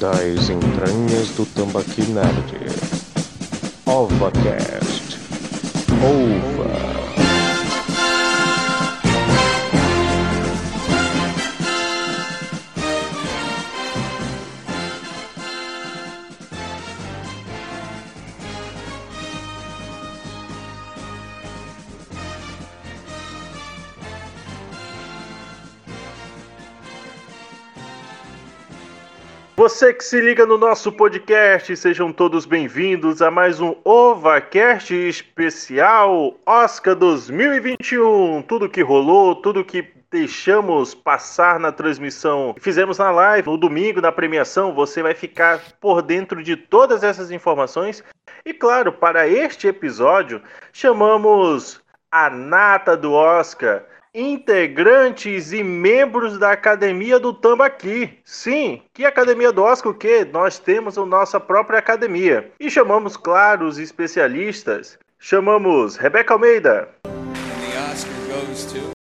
das entranhas do Tambaqui Nerd. OvaCast. Ova. Você que se liga no nosso podcast, sejam todos bem-vindos a mais um OvaCast especial Oscar 2021. Tudo que rolou, tudo que deixamos passar na transmissão fizemos na live no domingo na premiação, você vai ficar por dentro de todas essas informações. E claro, para este episódio, chamamos a nata do Oscar integrantes e membros da Academia do Tambaqui. Sim, que Academia do Oscar o quê? Nós temos a nossa própria academia. E chamamos, claro, os especialistas. Chamamos Rebeca Almeida.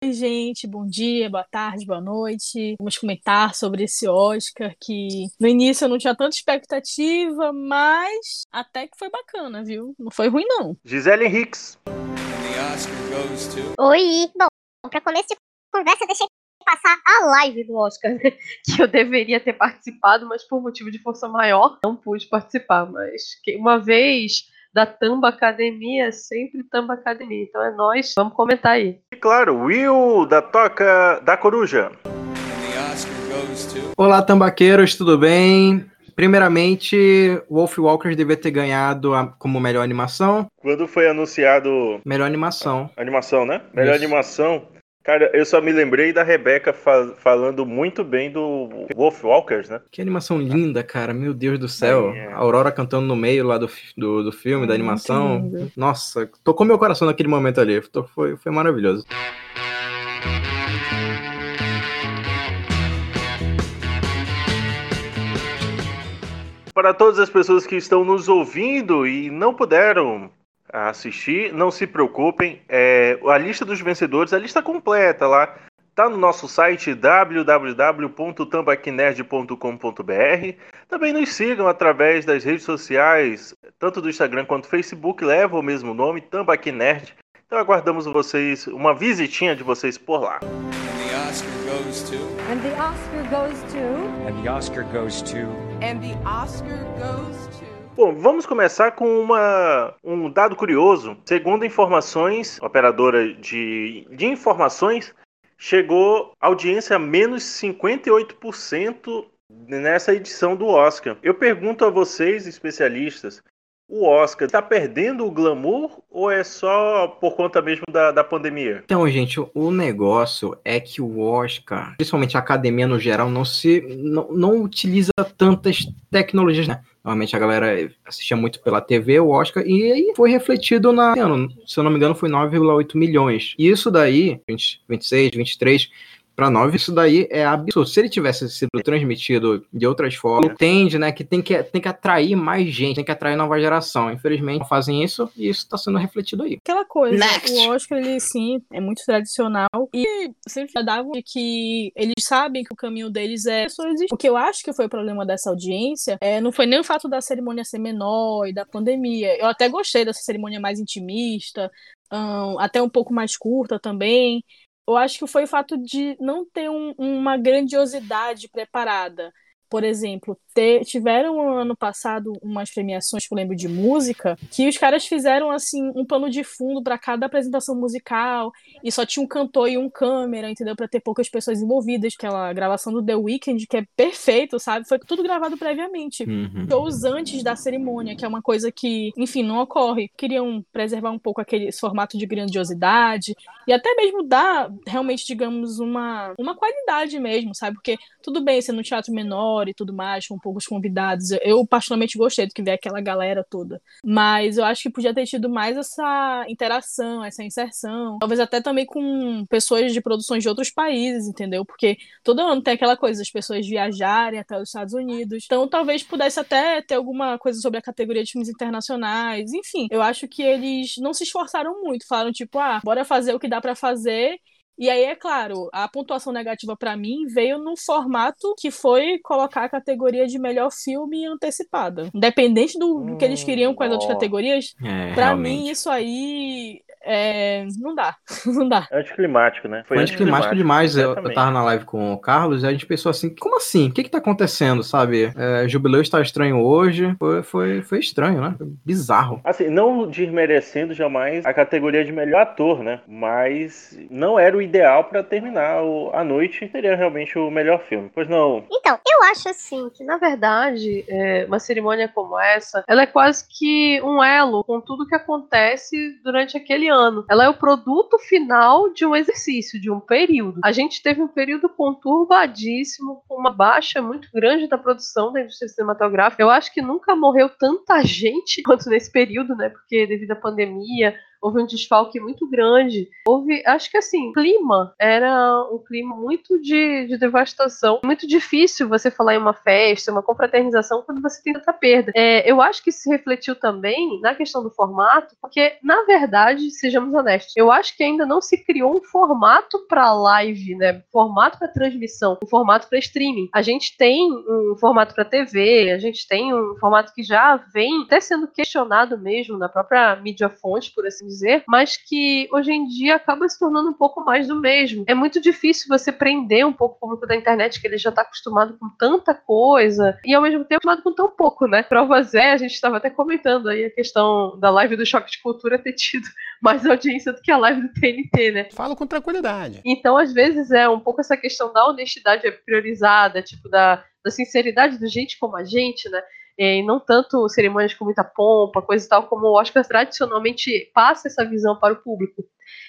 Oi, gente, bom dia, boa tarde, boa noite. Vamos comentar sobre esse Oscar que no início eu não tinha tanta expectativa, mas até que foi bacana, viu? Não foi ruim, não. Gisele Henriques. Oi, bom, para começo de conversa, eu deixei passar a live do Oscar, né? que eu deveria ter participado, mas por motivo de força maior não pude participar. Mas que uma vez da Tamba Academia, sempre Tamba Academia. Então é nós, vamos comentar aí. E claro, Will da Toca da Coruja. Olá, tambaqueiros, tudo bem? Primeiramente, Wolf Walkers devia ter ganhado a- como melhor animação. Quando foi anunciado Melhor animação. animação, né? Melhor Isso. animação. Cara, eu só me lembrei da Rebeca fa- falando muito bem do Wolf Walkers, né? Que animação linda, cara. Meu Deus do céu. É. A Aurora cantando no meio lá do, do, do filme, da Muito animação. Nossa, tocou meu coração naquele momento ali. Foi, foi maravilhoso. Para todas as pessoas que estão nos ouvindo e não puderam assistir, não se preocupem. É, a lista dos vencedores, a lista completa lá, tá no nosso site www.tambaquinerd.com.br. Também nos sigam através das redes sociais, tanto do Instagram quanto do Facebook, leva o mesmo nome, Tambaqui Nerd. Então aguardamos vocês, uma visitinha de vocês por lá. And the Oscar goes to. And the Oscar goes to. And the Oscar goes to. Bom, vamos começar com uma, um dado curioso. Segundo informações, operadora de, de informações, chegou audiência a menos 58% nessa edição do Oscar. Eu pergunto a vocês, especialistas, o Oscar está perdendo o glamour ou é só por conta mesmo da, da pandemia? Então, gente, o- negócio é que o Oscar, principalmente a academia no geral, não se não, não utiliza tantas tecnologias, né? Normalmente a galera assistia muito pela TV, o Oscar, e aí foi refletido na. Se eu não me engano, foi 9,8 milhões. E isso daí, 20, 26, 23, para 9, isso daí é absurdo. Se ele tivesse sido transmitido de outras formas, entende, né? Que tem que, tem que atrair mais gente, tem que atrair nova geração. Infelizmente, não fazem isso e isso está sendo refletido aí. Aquela coisa, Next. o Oscar, ele sim, é muito tradicional e sempre davam de que eles sabem que o caminho deles é só existir. O que eu acho que foi o problema dessa audiência é, não foi nem o fato da cerimônia ser menor e da pandemia. Eu até gostei dessa cerimônia mais intimista, ahn, até um pouco mais curta também. Eu acho que foi o fato de não ter um- uma grandiosidade preparada. Por exemplo, ter- tiveram ano passado umas premiações que eu lembro de música que os caras fizeram assim um pano de fundo para cada apresentação musical e só tinha um cantor e um câmera, entendeu? Para ter poucas pessoas envolvidas. Aquela gravação do The Weeknd que é perfeito, sabe? Foi tudo gravado previamente Uhum. shows antes da cerimônia, que é uma coisa que, enfim, não ocorre. Queriam preservar um pouco aquele formato de grandiosidade e até mesmo dar realmente, digamos, uma, uma qualidade mesmo, sabe? Porque tudo bem ser no teatro menor e tudo mais, com poucos convidados. Eu, particularmente gostei do que ver aquela galera toda. Mas eu acho que podia ter tido mais essa interação, essa inserção. Talvez até também com pessoas de produções de outros países, entendeu? Porque todo ano tem aquela coisa, as pessoas viajarem até os Estados Unidos. Então talvez pudesse até ter alguma coisa sobre a categoria de filmes internacionais. Enfim, eu acho que eles não se esforçaram muito. Falaram, tipo, ah, bora fazer o que dá pra fazer E aí, é claro, a pontuação negativa pra mim veio no formato que foi colocar a categoria de melhor filme antecipada. Independente do, do que eles queriam com as outras Hum, categorias, É, pra realmente. mim isso aí é, não dá. não dá. É anticlimático, né? Foi anticlimático demais. Eu, eu tava na live com o Carlos e a gente pensou assim, como assim? O que que tá acontecendo, sabe? É, Jubileu está estranho hoje. Foi, foi, foi estranho, né? Foi bizarro. Assim, não desmerecendo jamais a categoria de melhor ator, né? Mas não era o ideal pra terminar o- a noite. Seria realmente o melhor filme. Pois não. Então, eu acho assim que, na verdade, é, uma cerimônia como essa, ela é quase que um elo com tudo que acontece durante aquele ano. Ela é o produto final de um exercício, de um período. A gente teve um período conturbadíssimo, com uma baixa muito grande da produção da indústria cinematográfica. Eu acho que nunca morreu tanta gente quanto nesse período, né? Porque devido à pandemia, houve um desfalque muito grande. Houve, acho que assim, clima era um clima muito de, de devastação. Muito difícil você falar em uma festa, uma confraternização, quando você tem tanta perda. É, eu acho que se refletiu também na questão do formato, porque, na verdade, sejamos honestos, eu acho que ainda não se criou um formato para live, né? Formato para transmissão, um formato para streaming. A gente tem um formato para TV, a gente tem um formato que já vem até sendo questionado mesmo na própria mídia fonte, por assim dizer, mas que hoje em dia acaba se tornando um pouco mais do mesmo. É muito difícil você prender um pouco o público da internet, que ele já está acostumado com tanta coisa, e ao mesmo tempo acostumado com tão pouco, né? Provas é, a gente estava até comentando aí a questão da live do Choque de Cultura ter tido mais audiência do que a live do TNT, né? Falo com tranquilidade. Então, às vezes, é um pouco essa questão da honestidade é priorizada, tipo, da, da sinceridade do gente como a gente, né? E não tanto cerimônias com muita pompa, coisa e tal, como o Oscar tradicionalmente passa essa visão para o público.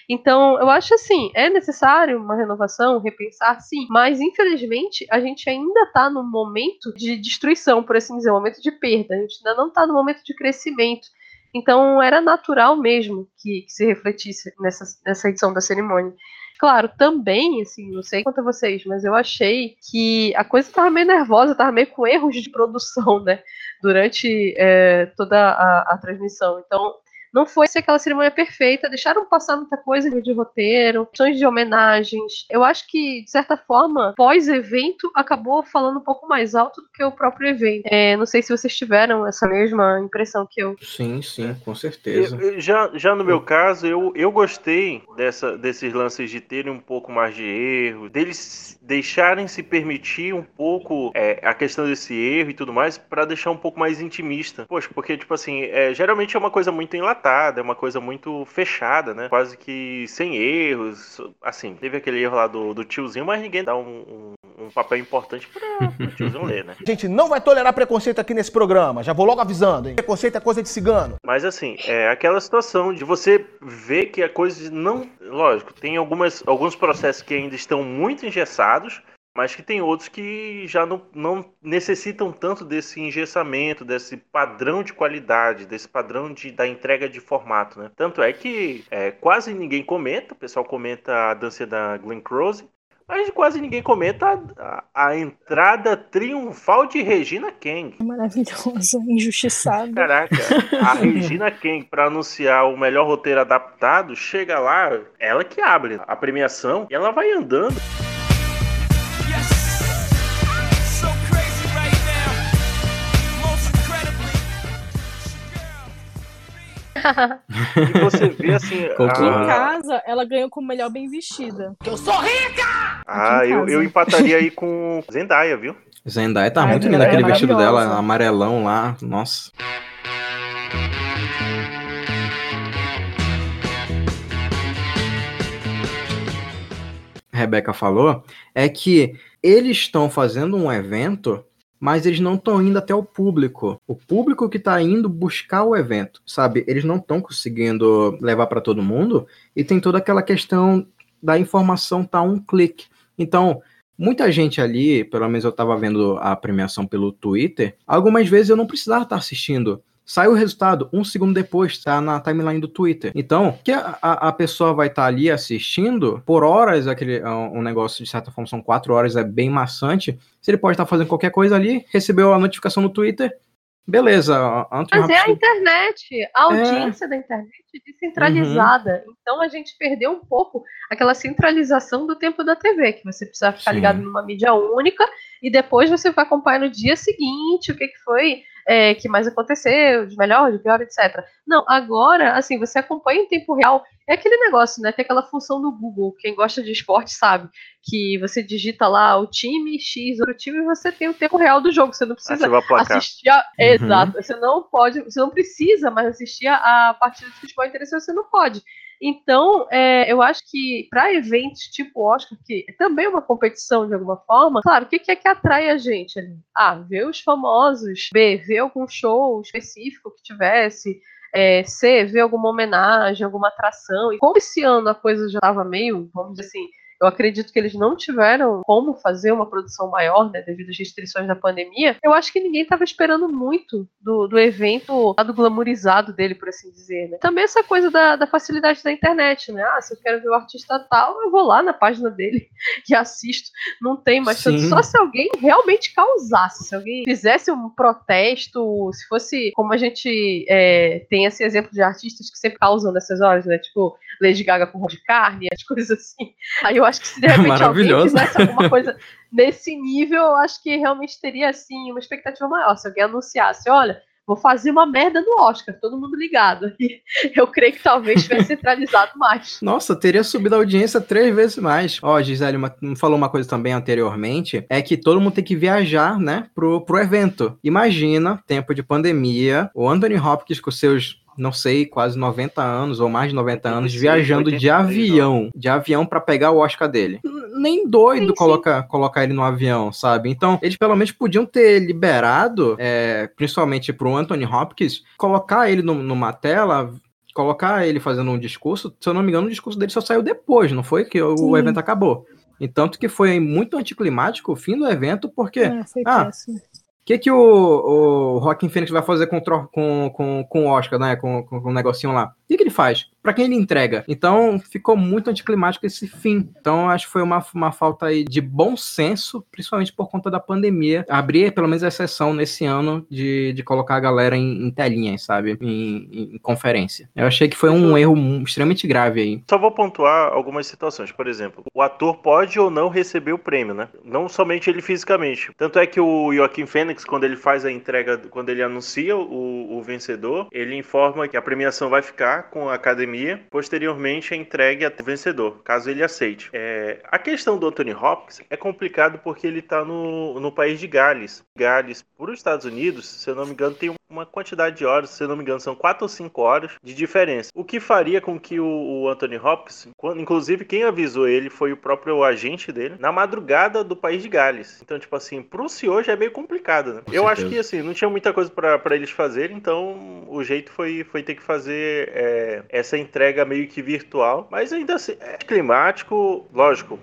Então, eu acho assim, é necessário uma renovação, repensar, sim, mas infelizmente a gente ainda está num momento de destruição, por assim dizer, um momento de perda, a gente ainda não está no momento de crescimento. Então, era natural mesmo que, que se refletisse nessa, nessa edição da cerimônia. Claro, também, assim, não sei quanto a vocês, mas eu achei que a coisa tava meio nervosa, tava meio com erros de produção, né? Durante é, toda a, a transmissão. Então, não foi ser aquela cerimônia perfeita, deixaram passar muita coisa de roteiro, questões de homenagens. Eu acho que, de certa forma, pós-evento, acabou falando um pouco mais alto do que o próprio evento. É, não sei se vocês tiveram essa mesma impressão que eu. Sim, sim, com certeza. Eu- eu- já, já no meu caso, eu, eu gostei dessa, desses lances de terem um pouco mais de erro, deles deixarem se permitir um pouco é, a questão desse erro e tudo mais, pra deixar um pouco mais intimista. Poxa, porque, tipo assim, é, geralmente é uma coisa muito enlatada, é uma coisa muito fechada, né? Quase que sem erros. Assim, teve aquele erro lá do, do tiozinho, mas ninguém dá um, um, um papel importante pra, pro tiozinho ler, né? A gente não vai tolerar preconceito aqui nesse programa. Já vou logo avisando, hein? Preconceito é coisa de cigano. Mas assim, é aquela situação de você ver que a coisa não. Lógico, tem algumas, alguns processos que ainda estão muito engessados, mas que tem outros que já não, não necessitam tanto desse engessamento, desse padrão de qualidade, desse padrão de, da entrega de formato, né? Tanto é que é, quase ninguém comenta, o pessoal comenta a dança da Glenn Close, mas quase ninguém comenta a, a, entrada triunfal de Regina Kang. Maravilhosa, injustiçada. Caraca, a Regina King, pra anunciar o melhor roteiro adaptado, chega lá, ela que abre a premiação e ela vai andando. E você vê assim. Em a- casa, ela ganhou como melhor bem vestida. Ah, Aqui em eu, casa. eu empataria aí com Zendaya, viu? Zendaya tá muito linda, é aquele vestido maravilhosa. dela, amarelão lá, nossa. Rebeca falou, é que eles estão fazendo um evento, mas eles não estão indo até o público. O público que está indo buscar o evento, sabe? Eles não estão conseguindo levar para todo mundo e tem toda aquela questão da informação tá um clique. Então, muita gente ali, pelo menos eu estava vendo a premiação pelo Twitter, algumas vezes eu não precisava estar assistindo. Sai o resultado, um segundo depois, tá na timeline do Twitter. Então, que a, a pessoa vai estar ali assistindo, por horas, aquele um um negócio, de certa forma, são quatro horas, é bem maçante. Se ele pode estar fazendo qualquer coisa ali, recebeu a notificação no Twitter, beleza, Anthony Mas é a internet, a audiência da internet descentralizada. Então a gente perdeu um pouco aquela centralização do tempo da TV, que você precisa ficar Sim. ligado numa mídia única e depois você vai acompanhar no dia seguinte o que, que foi, é, que mais aconteceu, de melhor, de pior, etc. Não, agora, assim, você acompanha em tempo real. É aquele negócio, né? Tem aquela função do Google, quem gosta de esporte sabe, que você digita lá o time X, outro time, e você tem o tempo real do jogo. Você não precisa assistir a... Uhum. Exato. Você não pode, você não precisa mais assistir a partida de futebol interessante, você não pode. Então, é, eu acho que para eventos tipo Oscar, que é também uma competição de alguma forma, claro, o que, que é que atrai a gente ali? A, ver os famosos, B, ver algum show específico que tivesse, é, C, ver alguma homenagem, alguma atração. E como esse ano a coisa já estava meio, vamos dizer assim, eu acredito que eles não tiveram como fazer uma produção maior, né, devido às restrições da pandemia. Eu acho que ninguém estava esperando muito do, do evento, lado glamourizado dele, por assim dizer. Né? Também essa coisa da, da facilidade da internet, né? Ah, se eu quero ver o artista tal, eu vou lá na página dele e assisto. Não tem mais tanto. Só se alguém realmente causasse, se alguém fizesse um protesto, se fosse como a gente é, tem esse exemplo de artistas que sempre causam nessas horas, né? Tipo, Lady Gaga com roupa de carne, as coisas assim. Aí eu acho que se de repente alguém fizesse alguma coisa nesse nível, eu acho que realmente teria assim uma expectativa maior. Se alguém anunciasse, olha, vou fazer uma merda no Oscar, todo mundo ligado. E eu creio que talvez tivesse centralizado mais. Nossa, teria subido a audiência três vezes mais. Ó, Gisele uma- falou uma coisa também anteriormente, é que todo mundo tem que viajar, né, pro, pro evento. Imagina, tempo de pandemia, o Anthony Hopkins com seus, não sei, quase 90 anos ou mais de 90 anos, 86, viajando de 83, avião, de avião pra pegar o Oscar dele. Nem doido Sim, sim. colocar, ele no avião, sabe? Então, eles pelo menos podiam ter liberado, é, principalmente pro Anthony Hopkins, colocar ele num- numa tela, colocar ele fazendo um discurso, se eu não me engano, o discurso dele só saiu depois, não foi que o Sim. evento acabou. E tanto que foi muito anticlimático o fim do evento, porque É, foi Ah, péssimo. Que, que o, o Joaquin Phoenix vai fazer com, com, com, com o Oscar, né? Com, com, com o negocinho lá? O que, que ele faz? Pra quem ele entrega? Então, ficou muito anticlimático esse fim. Então, acho que foi uma, uma falta aí de bom senso, principalmente por conta da pandemia. Abrir, pelo menos, a exceção nesse ano de, de colocar a galera em, em telinhas, sabe? Em, em- em conferência. Eu achei que foi um erro extremamente grave aí. Só vou pontuar algumas situações. Por exemplo, o ator pode ou não receber o prêmio, né? Não somente ele fisicamente. Tanto é que o Joaquim Fênix, quando ele faz a entrega, quando ele anuncia o, o vencedor, ele informa que a premiação vai ficar com a academia. Posteriormente, é entregue ao vencedor, caso ele aceite. É, a questão do Anthony Hopkins é complicado porque ele tá no, no país de Gales. Gales, para os Estados Unidos, se eu não me engano, tem uma quantidade de horas, se não me engano, são 4 ou 5 horas de diferença. O que faria com que o, o Anthony Hopkins, quando- inclusive quem avisou ele foi o próprio agente dele, na madrugada do país de Gales. Então, tipo assim, pro senhor já é meio complicado, né? Com Eu acho certeza. que assim, não tinha muita coisa pra eles fazerem, então o jeito foi, foi ter que fazer é, essa entrega meio que virtual. Mas ainda assim, é climático, lógico.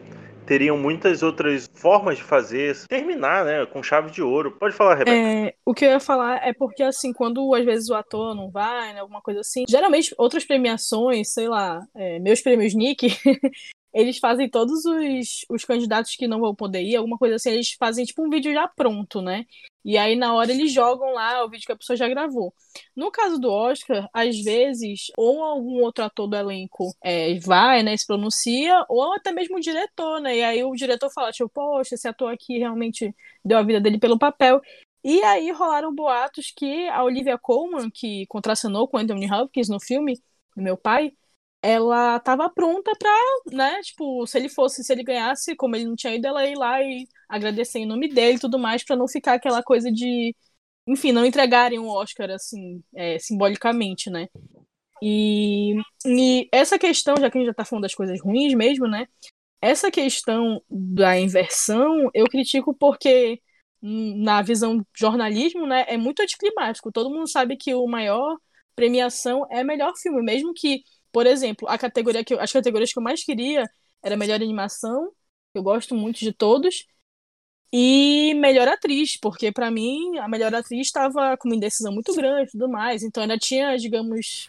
Teriam muitas outras formas de fazer, terminar, né, com chave de ouro. Pode falar, Rebeca. É, o que eu ia falar é porque, assim, quando às vezes o ator não vai, né, alguma coisa assim, geralmente outras premiações, sei lá, é, meus prêmios Nick, eles fazem todos os, os candidatos que não vão poder ir, alguma coisa assim, eles fazem tipo um vídeo já pronto, né? E aí na hora eles jogam lá o vídeo que a pessoa já gravou. No caso do Oscar, às vezes, ou algum outro ator do elenco é, vai, né, se pronuncia, ou até mesmo o diretor, né? E aí o diretor fala, tipo, poxa, esse ator aqui realmente deu a vida dele pelo papel. E aí rolaram boatos que a Olivia Colman, que contracenou com Anthony Hopkins no filme, Meu Pai, ela tava pronta pra, né, tipo, se ele fosse, se ele ganhasse, como ele não tinha ido, ela ir lá e agradecer em nome dele e tudo mais, pra não ficar aquela coisa de, enfim, não entregarem o Oscar, assim, é, simbolicamente, né. E, e essa questão, já que a gente já tá falando das coisas ruins mesmo, né, essa questão da inversão, eu critico porque hum, na visão jornalismo, né, é muito anticlimático. Todo mundo sabe que o maior premiação é melhor filme, mesmo que, por exemplo, a categoria que eu, as categorias que eu mais queria era melhor animação, eu gosto muito de todos, e melhor atriz, porque pra mim a melhor atriz estava com uma indecisão muito grande e tudo mais, então ainda tinha, digamos,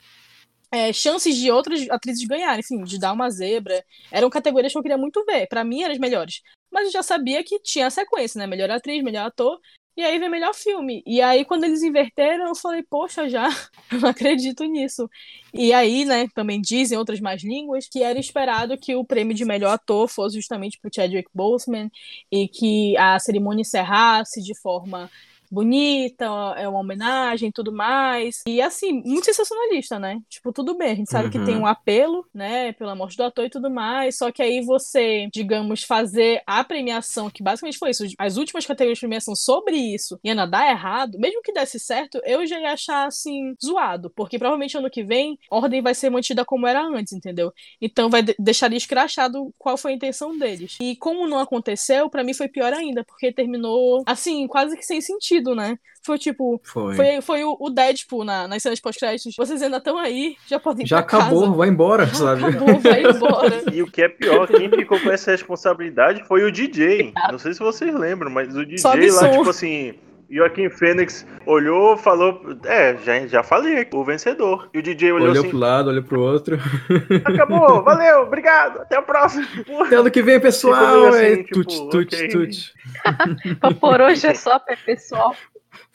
é, chances de outras atrizes ganharem, enfim, de dar uma zebra. Eram categorias que eu queria muito ver. Pra mim eram as melhores. Mas eu já sabia que tinha a sequência, né? Melhor atriz, melhor ator. E aí vem melhor filme. E aí, quando eles inverteram, eu falei, poxa, já, eu não acredito nisso. E aí, né, também dizem outras mais línguas que era esperado que o prêmio de melhor ator fosse justamente para Chadwick Boseman e que a cerimônia encerrasse de forma bonita, é uma homenagem tudo mais. E assim, muito sensacionalista, né? Tipo, tudo bem, a gente sabe Uhum. que tem um apelo, né, pela morte do ator e tudo mais, só que aí você, digamos, fazer a premiação, que basicamente foi isso, as últimas categorias de premiação sobre isso, e ainda dar errado, mesmo que desse certo, eu já ia achar assim, zoado, porque provavelmente ano que vem a ordem vai ser mantida como era antes, entendeu? Então vai de deixaria escrachado qual foi a intenção deles. E como não aconteceu, pra mim foi pior ainda, porque terminou assim, quase que sem sentido, né? Foi tipo, Foi. foi, foi o o Deadpool na, nas cenas pós-créditos. Vocês ainda estão aí, já podem ir Já pra acabou, casa. vai embora, sabe? Acabou, vai embora. E o que é pior, quem ficou com essa responsabilidade foi o DJ. Não sei se vocês lembram, mas o DJ Sobe lá, som. tipo assim. Joaquim Fênix olhou, falou. É, já, já falei, o vencedor. E o DJ olhou, Olhou assim: pro lado, olhou pro outro. acabou, valeu, obrigado, até o próximo. Até ano que vem, pessoal. meio assim, é tipo, tut, tut, ok. tut. Por hoje é só, pessoal.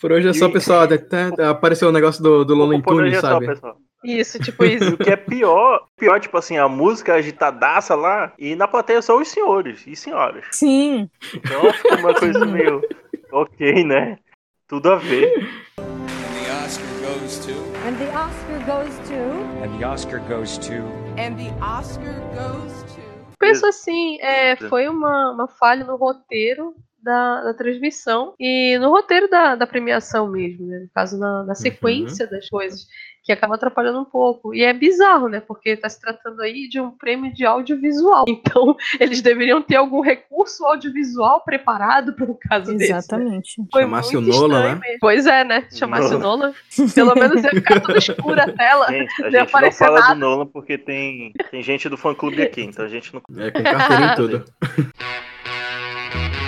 Por hoje é só, pessoal. Apareceu o negócio do, do hoje Tunes, é só, sabe? pessoal. Isso, tipo isso. o que é pior, pior, tipo assim, a música agitadaça lá, e na plateia só os senhores e senhoras. Sim. Então ficou uma coisa meio. Ok, né? Tudo a ver. The Oscar goes to. And the Oscar goes to. And the Oscar goes to. And the Oscar goes to. Penso assim, é, foi uma, uma falha no roteiro da, da transmissão e no roteiro da, da premiação mesmo, né? No caso, na, na sequência das coisas, que acaba atrapalhando um pouco. E é bizarro, né? Porque está se tratando aí de um prêmio de audiovisual. Então, eles deveriam ter algum recurso audiovisual preparado para um caso desse. né? Exatamente. Foi Chamasse muito o Nolan, estranho né? Pois é, né? Chamasse o Nolan. Pelo menos ia ficar tudo escuro a tela. Gente, a Não ia gente não aparecer fala nada. do Nolan porque tem, tem gente do fã clube aqui, então a gente não. É, com carteirinha e tudo.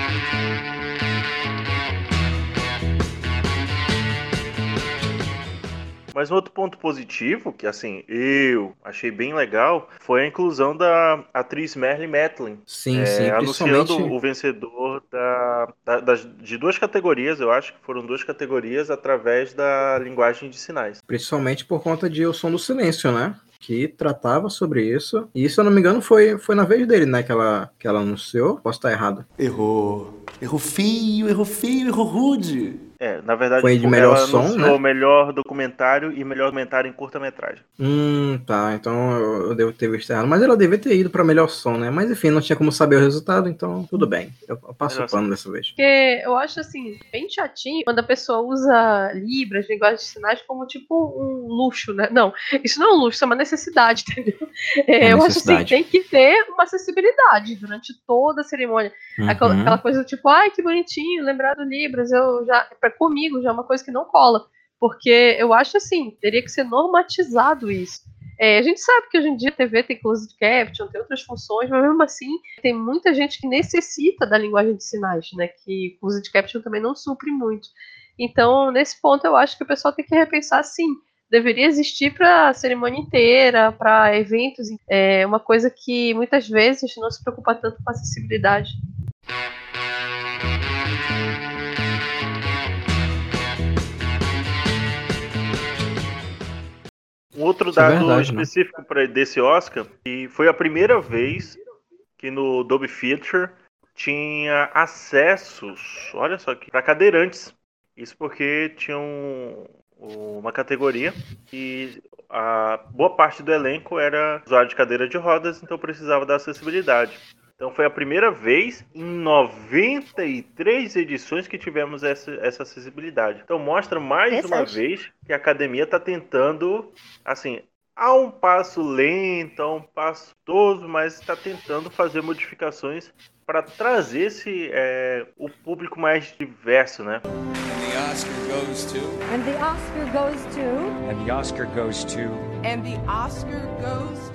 Mas um outro ponto positivo, que assim, eu achei bem legal, foi a inclusão da atriz Merle Matlin. Sim, é, sim. anunciando Principalmente. o vencedor da, da- das- de duas categorias, eu acho que foram duas categorias através da linguagem de sinais. Principalmente por conta de O Som do Silêncio, né? Que tratava sobre isso. E se eu não me engano, foi, foi na vez dele, né? Que ela, que ela anunciou. Posso estar errado. Errou. Errou feio, errou feio, errou rude. É, na verdade, Foi de melhor ela som, né? melhor documentário e melhor documentário em curta-metragem. Hum, tá. Então eu eu devo ter visto errado. Mas ela devia ter ido pra melhor som, né? Mas enfim, não tinha como saber o resultado, então tudo bem. Eu, passo Melhor o pano dessa vez. Porque eu acho assim, bem chatinho quando a pessoa usa Libras, linguagem de sinais, como tipo um luxo, né? Não, isso não é um luxo, isso é uma necessidade, entendeu? É, É eu acho assim, necessidade. tem que ter uma acessibilidade durante toda a cerimônia. Aquela, Uhum. aquela coisa tipo, ai, que bonitinho, lembrar do Libras, eu já, pra, comigo já é uma coisa que não cola. Porque eu acho assim, teria que ser normatizado isso. É, a gente sabe que hoje em dia a TV tem closed caption, tem outras funções, mas mesmo assim tem muita gente que necessita da linguagem de sinais, né? Que closed caption também não supre muito. Então, nesse ponto, eu acho que o pessoal tem que repensar sim. Deveria existir para a cerimônia inteira, para eventos. É uma coisa que muitas vezes não se preocupa tanto com a acessibilidade. Um outro Isso é dado verdade, né? específico para desse Oscar, que foi a primeira vez que no Dolby Theatre tinha acessos, olha só aqui, para cadeirantes. Isso porque tinha um- uma categoria e a boa parte do elenco era usuário de cadeira de rodas, então precisava da acessibilidade. Então foi a primeira vez em 93 edições que tivemos essa, essa acessibilidade. Então mostra mais uma vez que a academia está tentando, assim, a um passo lento, a um passo toso, mas está tentando fazer modificações para trazer esse, é, o público mais diverso, né? And the Oscar goes to. And the Oscar goes to. And the Oscar goes to. And the Oscar goes to.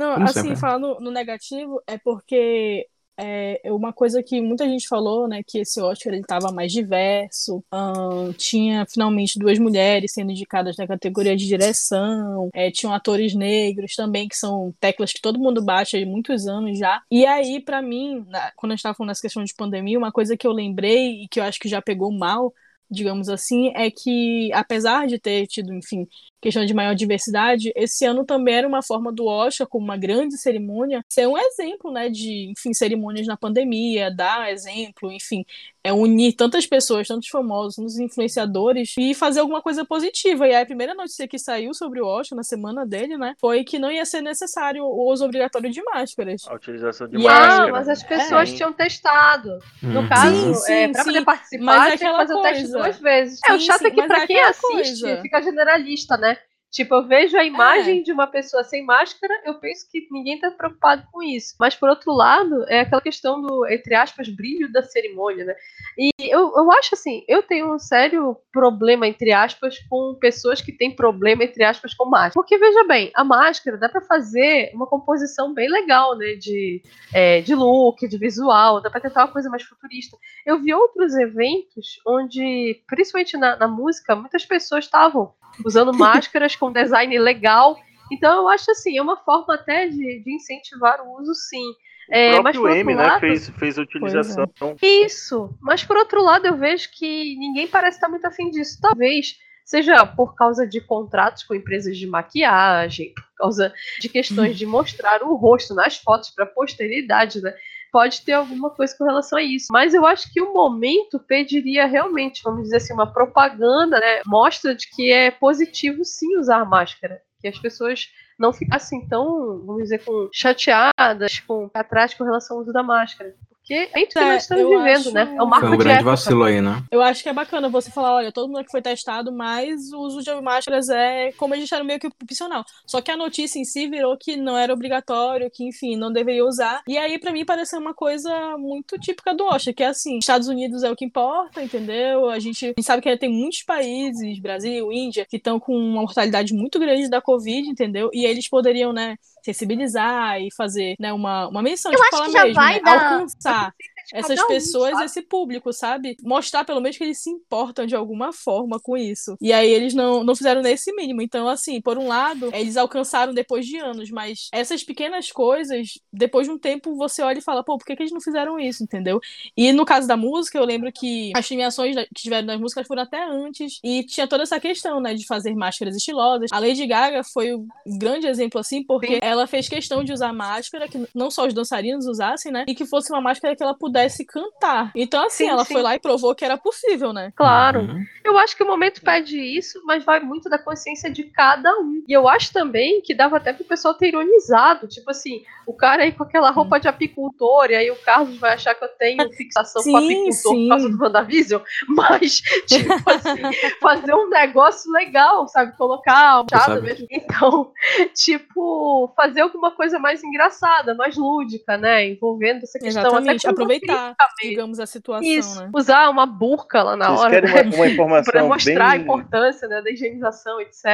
Não, Como assim, sempre. falar no, no negativo é porque é uma coisa que muita gente falou, né, que esse Oscar ele estava mais diverso, hum, tinha finalmente duas mulheres sendo indicadas na categoria de direção, é, tinham atores negros também, que são teclas que todo mundo bate há muitos anos já. E aí, para mim, na, quando a gente estava falando nessa questão de pandemia, uma coisa que eu lembrei e que eu acho que já pegou mal digamos assim, é que apesar de ter tido, enfim, questão de maior diversidade, esse ano também era uma forma do Oscar, como uma grande cerimônia, ser um exemplo, né, de, enfim, cerimônias na pandemia, dar exemplo, enfim, é unir tantas pessoas, tantos famosos, tantos influenciadores e fazer alguma coisa positiva. E aí a primeira notícia que saiu sobre o Oscar na semana dele, né, foi que não ia ser necessário o uso obrigatório de máscaras. A utilização de E máscara. ah, mas as pessoas É. tinham testado. No Uhum. caso, Sim, é, sim, pra sim. poder participar, Mas é tem que fazer o teste coisa. duas vezes. é, o chato sim, é que pra é quem aquela assiste, coisa. fica generalista, né? Tipo, eu vejo a imagem É. de uma pessoa sem máscara, eu penso que ninguém tá preocupado com isso. Mas, por outro lado, é aquela questão do, entre aspas, brilho da cerimônia, né? E eu, eu acho assim, eu tenho um sério problema, entre aspas, com pessoas que têm problema, entre aspas, com máscara. Porque, veja bem, a máscara dá pra fazer uma composição bem legal, né? De, é, de look, de visual, dá pra tentar uma coisa mais futurista. Eu vi outros eventos onde, principalmente na, na música, muitas pessoas estavam usando máscaras com design legal. Então eu acho assim, é uma forma até de, de incentivar o uso, sim. É, o mas próprio por outro M, né, lado, fez, fez a utilização. isso. Mas por outro lado, eu vejo que ninguém parece estar muito afim disso. Talvez seja por causa de contratos com empresas de maquiagem, por causa de questões de mostrar o rosto nas fotos para a posteridade, né? Pode ter alguma coisa com relação a isso. Mas eu acho que o momento pediria realmente, vamos dizer assim, uma propaganda, né? Mostra de que é positivo sim usar máscara. Que as pessoas não ficassem tão, vamos dizer, com chateadas, com atrás com relação ao uso da máscara. Porque é isso que É, nós estamos eu vivendo, acho- né? É um marco Foi um de grande época. vacilo aí, né? Eu acho que é bacana você falar, olha, todo mundo que foi testado, mas o uso de máscaras é como eles deixaram meio que opcional. Só que a notícia em si virou que não era obrigatório, que enfim, não deveria usar. E aí pra mim pareceu uma coisa muito típica do Oscar, que é assim, Estados Unidos é o que importa, entendeu? A gente, a gente sabe que tem muitos países, Brasil, Índia, que estão com uma mortalidade muito grande da Covid, entendeu? E eles poderiam, né, sensibilizar e fazer, né, uma, uma menção, Eu tipo, acho falar que já mesmo, vai né, dar- alcançar essas um, pessoas, sabe? esse público, sabe? Mostrar pelo menos que eles se importam de alguma forma com isso. E aí eles não, não fizeram nesse mínimo. Então, assim, por um lado, eles alcançaram depois de anos, mas essas pequenas coisas, depois de um tempo, você olha e fala, pô, por que, que eles não fizeram isso, entendeu? E no caso da música, eu lembro que as premiações que tiveram nas músicas foram até antes, e tinha toda essa questão, né, de fazer máscaras estilosas. A Lady Gaga foi um grande exemplo, assim, porque ela fez questão de usar máscara, que não só os dançarinos usassem, né, e que fosse uma máscara que ela pudesse cantar. Então, assim, Sim, ela sim. foi lá e provou que era possível, né? Claro. Uhum. Eu acho que o momento pede isso, mas vai muito da consciência de cada um. E eu acho também que dava até pro pessoal ter ironizado. Tipo assim, o cara aí com aquela roupa de apicultor, e aí o Carlos vai achar que eu tenho fixação com Sim, apicultor por causa sim. do WandaVision. Mas, tipo assim, fazer um negócio legal, sabe? Colocar um Você chado mesmo. Então, tipo, fazer alguma coisa mais engraçada, mais lúdica, né? Envolvendo essa questão Exatamente. até com Aproveitar, mesmo. digamos, a situação, Isso, né? usar uma burca lá na Vocês hora. querem uma, uma informação Pra mostrar a bem... importância né, da higienização, etc.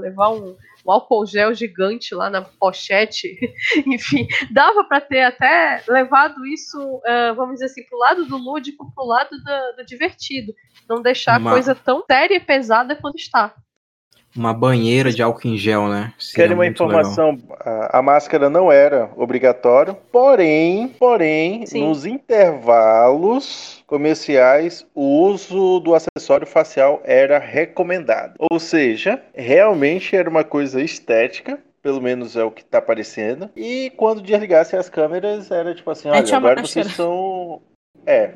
Levar um, um álcool gel gigante lá na pochete. Enfim, dava pra ter até levado isso, ah, vamos dizer assim, pro lado do lúdico, pro lado do, do divertido. Não deixar Uma- a coisa tão séria e pesada quanto está. Uma banheira de álcool em gel, né? Querem uma informação? A, a máscara não era obrigatória, porém, porém, Sim. nos intervalos comerciais, o uso do acessório facial era recomendado. Ou seja, realmente era uma coisa estética. Pelo menos é o que está aparecendo. E quando desligassem as câmeras, era tipo assim: olha, agora máscara. vocês são. É,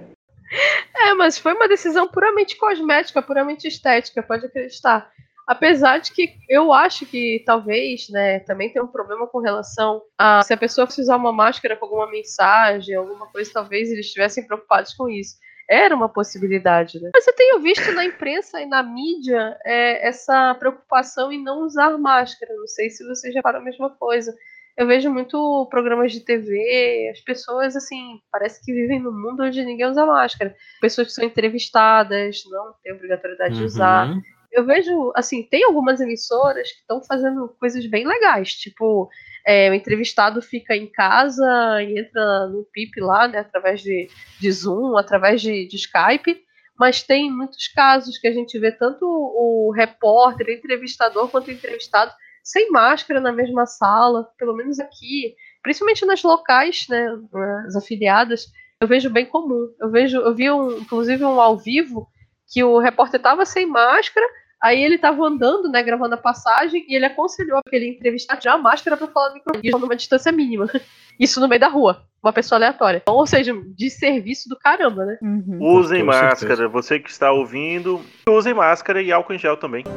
É, mas foi uma decisão puramente cosmética, puramente estética, pode acreditar. Apesar de que eu acho que talvez, né, também tem um problema com relação a se a pessoa usar uma máscara com alguma mensagem, alguma coisa, talvez eles estivessem preocupados com isso. Era uma possibilidade, né? Mas eu tenho visto na imprensa e na mídia é, essa preocupação em não usar máscara. Não sei se vocês já falaram a mesma coisa. Eu vejo muito programas de TV, as pessoas, assim, parece que vivem num mundo onde ninguém usa máscara. Pessoas que são entrevistadas, não tem obrigatoriedade de usar. Eu vejo, assim, tem algumas emissoras que estão fazendo coisas bem legais, tipo, é, o entrevistado fica em casa e entra no PIP lá, né, através de, de Zoom, através de, de Skype, mas tem muitos casos que a gente vê tanto o repórter, o entrevistador, quanto o entrevistado sem máscara na mesma sala, pelo menos aqui, principalmente nas locais, né, as afiliadas, eu vejo bem comum. Eu vejo, eu vi um, inclusive um ao vivo que o repórter estava sem máscara, aí ele estava andando, né, gravando a passagem, e ele aconselhou aquele entrevistado já a máscara para falar no microfone, numa distância mínima. Isso no meio da rua, uma pessoa aleatória. Então, ou seja, de serviço do caramba, né? Uhum. Usem máscara. Você que está ouvindo, usem máscara e álcool em gel também. And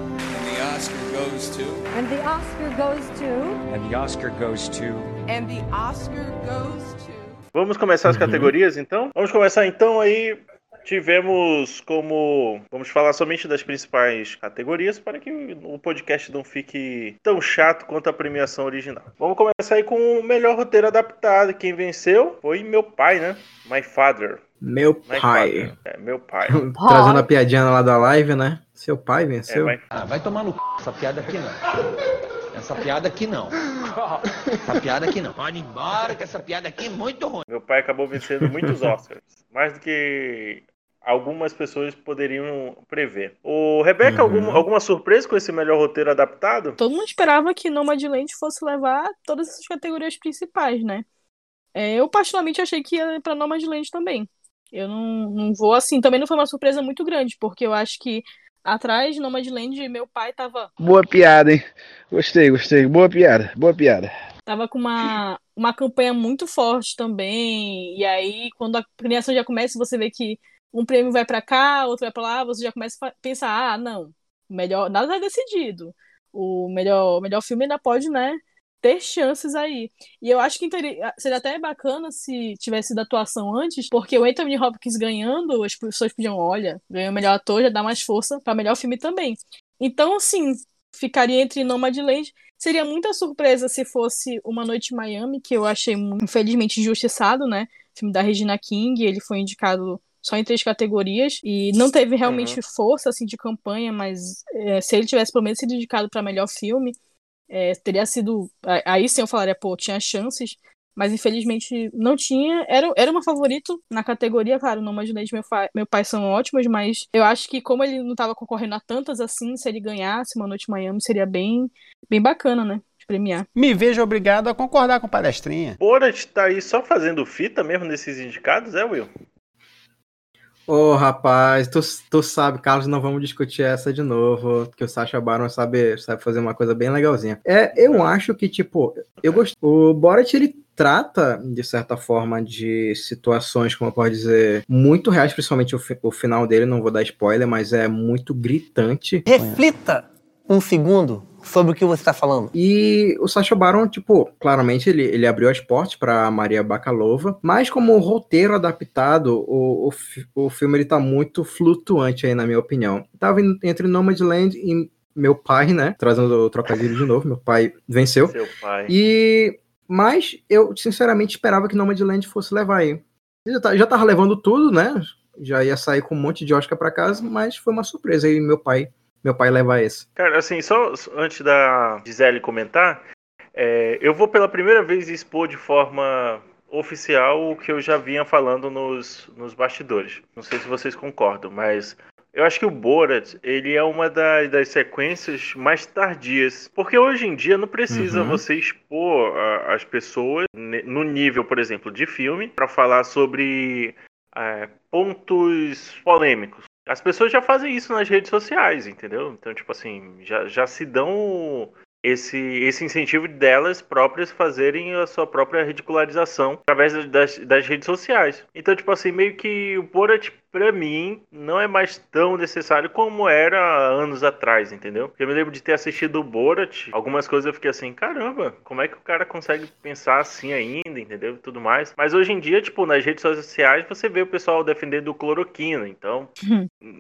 the Oscar goes to. And the Oscar goes to. And the Oscar goes to. And the Oscar goes to. Vamos começar as categorias então? Vamos começar então aí. Tivemos como. Vamos falar somente das principais categorias para que o podcast não fique tão chato quanto a premiação original. Vamos começar aí com o melhor roteiro adaptado. Quem venceu foi meu pai, né? My father. Meu My pai. father. É, meu pai. Trazendo a piadinha lá da live, né? Seu pai É, venceu. my- Ah, vai tomar no c... essa piada aqui não. Essa piada aqui não. Essa piada aqui não. Pode ir embora que essa piada aqui é muito ruim. Meu pai acabou vencendo muitos Oscars. mais do que algumas pessoas poderiam prever. O Rebeca, Uhum. algum- alguma surpresa com esse melhor roteiro adaptado? Todo mundo esperava que Nomadland fosse levar todas essas categorias principais, né? É, eu particularmente achei que ia pra Nomadland também. Eu não, não vou assim, também não foi uma surpresa muito grande, porque eu acho que atrás de Nomadland meu pai tava, Boa piada, hein? Gostei, gostei. Boa piada, boa piada. tava com uma, uma campanha muito forte também. E aí, quando a premiação já começa, você vê que um prêmio vai pra cá, outro vai pra lá, você já começa a pensar, ah, não, melhor, nada é decidido. O melhor, melhor filme ainda pode, né, ter chances aí. E eu acho que teria- seria até bacana se tivesse sido atuação antes, porque o Anthony Hopkins ganhando, as pessoas podiam, olha, ganhou o melhor ator, já dá mais força pra melhor filme também. Então, assim, ficaria entre Nomadland. Seria muita surpresa se fosse Uma Noite em Miami, que eu achei infelizmente injustiçado, né? Filme da Regina King, ele foi indicado só em três categorias e não teve realmente força assim de campanha, mas é, se ele tivesse pelo menos sido indicado para melhor filme, é, teria sido aí sim eu falaria, pô, tinha chances, mas infelizmente não tinha. Era, era uma favorito na categoria, claro, Nomadland e meu, pai- meu pai são ótimos, mas eu acho que como ele não estava concorrendo a tantas assim, se ele ganhasse Uma Noite em Miami, seria bem, bem bacana, né? De premiar. Me vejo obrigado a concordar com palestrinha. Borat tá aí só fazendo fita mesmo nesses indicados, é, Will? Ô, rapaz, tu, tu sabe, Carlos, não vamos discutir essa de novo, porque o Sacha Baron sabe, sabe fazer uma coisa bem legalzinha. É, eu acho que, tipo, eu gosto. O Borat, ele trata, de certa forma, de situações, como eu posso dizer, muito reais, principalmente o, fi- o final dele, não vou dar spoiler, mas é muito gritante. Reflita um segundo sobre o que você está falando. E o Sacha Baron, tipo, claramente ele, ele abriu as portas para Maria Bakalova, mas como roteiro adaptado, o, o, o filme ele tá muito flutuante aí, na minha opinião. Tava en- entre Nomadland e meu pai, né? Trazendo o trocadilho de novo, meu pai venceu. Seu pai. E mas eu sinceramente esperava que Nomadland fosse levar aí. Já, tá- já tava levando tudo, né? Já ia sair com um monte de Oscar para casa, mas foi uma surpresa aí meu pai, meu pai levar esse. Cara, assim, só antes da Gisele comentar, é, eu vou pela primeira vez expor de forma oficial o que eu já vinha falando nos, nos bastidores. Não sei se vocês concordam, mas eu acho que o Borat, ele é uma da- das sequências mais tardias. Porque hoje em dia não precisa Uhum. você expor a- as pessoas no nível, por exemplo, de filme, para falar sobre é, pontos polêmicos. As pessoas já fazem isso nas redes sociais, entendeu? Então, tipo assim, já, já se dão esse, esse incentivo delas próprias fazerem a sua própria ridicularização através das, das redes sociais. Então, tipo assim, meio que o Borat, pra mim, não é mais tão necessário como era anos atrás, entendeu? Eu me lembro de ter assistido o Borat, algumas coisas eu fiquei assim, caramba, como é que o cara consegue pensar assim ainda, entendeu? E tudo mais. Mas hoje em dia, tipo, nas redes sociais você vê o pessoal defendendo cloroquina, então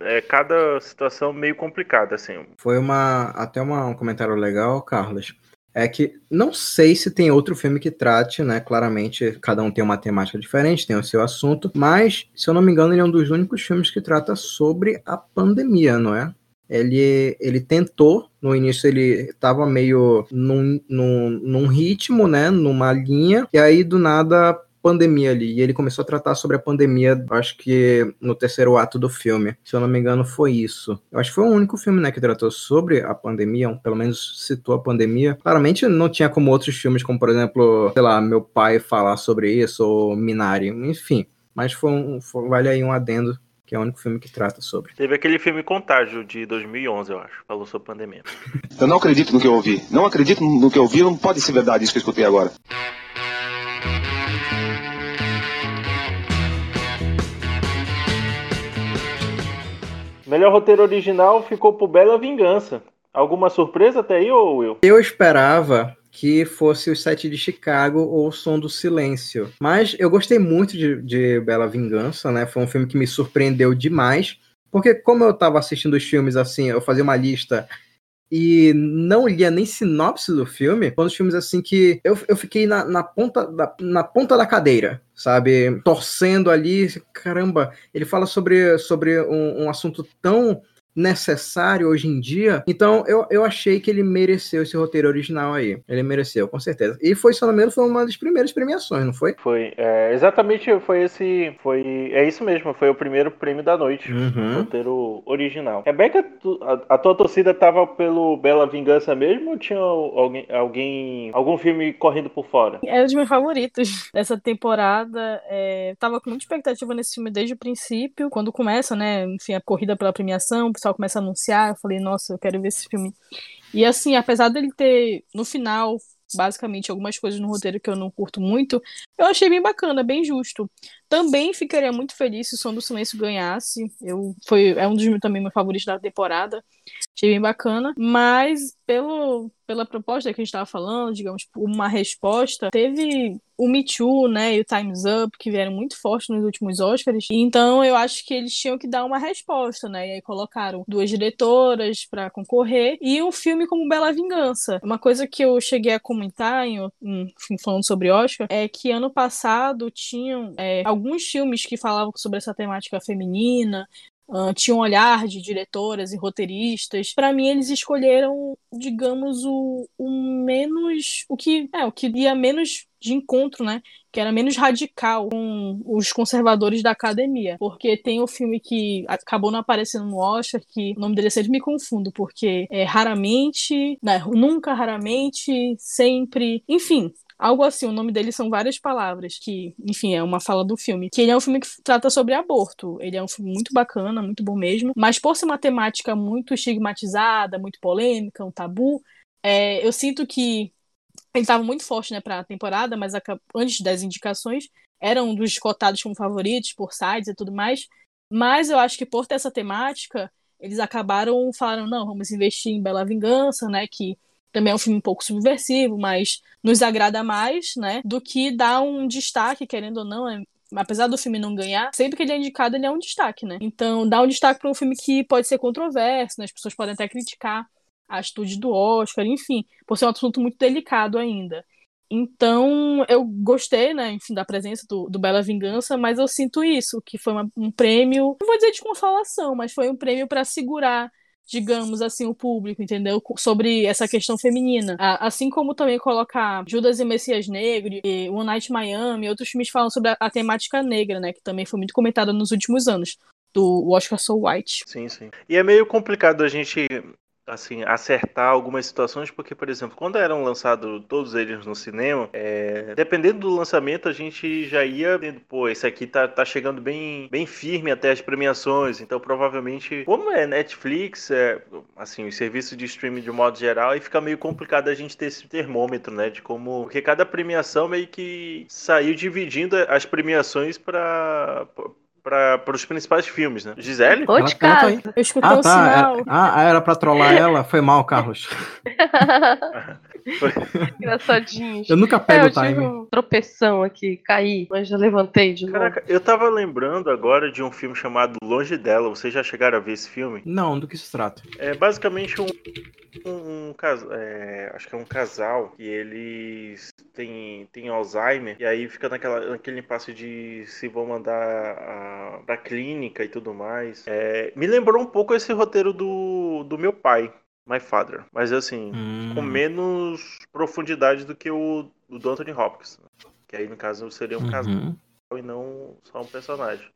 é cada situação meio complicada, assim. Foi uma até uma- um comentário legal, Carlos. É que não sei se tem outro filme que trate, né? Claramente, cada um tem uma temática diferente, tem o seu assunto, mas, se eu não me engano, ele é um dos únicos filmes que trata sobre a pandemia, não é? ele, ele tentou, no início ele estava meio num, num, num ritmo, né, numa linha, e aí do nada pandemia ali. E ele começou a tratar sobre a pandemia, acho que no terceiro ato do filme. Se eu não me engano, foi isso. Eu acho que foi o único filme, né, que tratou sobre a pandemia, pelo menos citou a pandemia. Claramente não tinha como outros filmes, como por exemplo, sei lá, Meu Pai falar sobre isso, ou Minari, enfim. Mas foi um, foi, vale aí um adendo que é o único filme que trata sobre. Teve aquele filme Contágio de 2011, eu acho, falou sobre pandemia. Eu não acredito no que eu ouvi. Não acredito no que eu ouvi, não pode ser verdade isso que eu escutei agora. Melhor roteiro original ficou pro Bela Vingança. Alguma surpresa até aí, ou Will? Eu esperava que fosse o Sete de Chicago ou o Som do Silêncio. Mas eu gostei muito de, de Bela Vingança, né? Foi um filme que me surpreendeu demais. Porque como eu tava assistindo os filmes assim, eu fazia uma lista e não lia nem sinopse do filme, foram os filmes assim que eu, eu fiquei na, na, ponta da, na ponta da cadeira, sabe? Torcendo ali, caramba, ele fala sobre, sobre um, um assunto tão necessário hoje em dia. Então eu, eu achei que ele mereceu esse roteiro original aí. Ele mereceu, com certeza. E foi, se não me engano, foi uma das primeiras premiações, não foi? Foi. É, exatamente, foi esse. Foi. É isso mesmo, foi o primeiro prêmio da noite. Uhum. Roteiro original. Rebeca, tu, a, a, tua torcida tava pelo Bela Vingança mesmo ou tinha alguém, alguém. algum filme correndo por fora? É um dos meus favoritos dessa temporada. É, tava com muita expectativa nesse filme desde o princípio. Quando começa, né? Enfim, a corrida pela premiação pessoal começa a anunciar, eu falei, nossa, eu quero ver esse filme. E assim, apesar dele ter, no final, basicamente algumas coisas no roteiro que eu não curto muito, eu achei bem bacana, bem justo. Também ficaria muito feliz se o Som do Silêncio ganhasse. Eu, foi, é um dos meus, também meus favoritos da temporada. Achei bem bacana. Mas pelo, pela proposta que a gente estava falando, digamos, uma resposta, teve o Me Too, né, e o Time's Up, que vieram muito fortes nos últimos Oscars. Então eu acho que eles tinham que dar uma resposta, né? E aí colocaram duas diretoras para concorrer e um filme como Bela Vingança. Uma coisa que eu cheguei a comentar, em, em falando sobre Oscar, é que ano passado tinham é, alguns filmes que falavam sobre essa temática feminina, Uh, tinha um olhar de diretoras e roteiristas. Para mim, eles escolheram, digamos, o, o menos. o que. É, o que ia menos de encontro, né? Que era menos radical com os conservadores da academia. Porque tem o filme que acabou não aparecendo no Oscar, que o nome dele sempre me confundo, porque é raramente, né, nunca, raramente, sempre. Enfim, Algo assim, o nome dele são várias palavras, que, enfim, é uma fala do filme. Que ele é um filme que trata sobre aborto. Ele é um filme muito bacana, muito bom mesmo. Mas por ser uma temática muito estigmatizada, muito polêmica, um tabu, é, eu sinto que ele estava muito forte né, para a temporada, mas antes das indicações era um dos cotados como favoritos por sites e tudo mais. Mas eu acho que por ter essa temática, eles acabaram falaram não, vamos investir em Bela Vingança, né, que também é um filme um pouco subversivo, mas nos agrada mais, né? Do que dar um destaque, querendo ou não, é, apesar do filme não ganhar, sempre que ele é indicado, ele é um destaque, né? Então, dá um destaque para um filme que pode ser controverso, né? As pessoas podem até criticar a atitude do Oscar, enfim, por ser um assunto muito delicado ainda. Então, eu gostei, né, enfim, da presença do, do Bela Vingança, mas eu sinto isso, que foi uma, um prêmio, não vou dizer de consolação, mas foi um prêmio para segurar digamos assim, o público, entendeu? Sobre essa questão feminina. Assim como também colocar Judas e Messias Negro, e One Night Miami, outros filmes falam sobre a, a temática negra, né? Que também foi muito comentada nos últimos anos do Oscar So White. Sim, sim. E é meio complicado a gente assim, acertar algumas situações, porque, por exemplo, quando eram lançados todos eles no cinema, é, dependendo do lançamento, a gente já ia vendo, pô, esse aqui tá, tá chegando bem, bem firme até as premiações, então provavelmente, como é Netflix, é, assim, os serviços de streaming de modo geral, aí fica meio complicado a gente ter esse termômetro, né, de como, porque cada premiação meio que saiu dividindo as premiações para para os principais filmes, né? Gisele? Ô, de casa. Eu escutei ah, tá. sinal. Ah, era pra trollar ela? Foi mal, Carlos. Engraçadinhos. Eu nunca pego é, o time. um tropeção aqui, caí, mas já levantei de novo. Caraca, eu tava lembrando agora de um filme chamado Longe dela. Vocês já chegaram a ver esse filme? Não, do que se trata? É basicamente um, um, um casal. acho que é um casal que eles têm, têm Alzheimer e aí fica naquela, naquele impasse de se vão mandar a, pra clínica e tudo mais. É, me lembrou um pouco esse roteiro do, do meu pai. My Father, mas assim, Hum. com menos profundidade do que o do Anthony Hopkins. né? Que aí, no caso, seria um casal Uhum. e não só um personagem.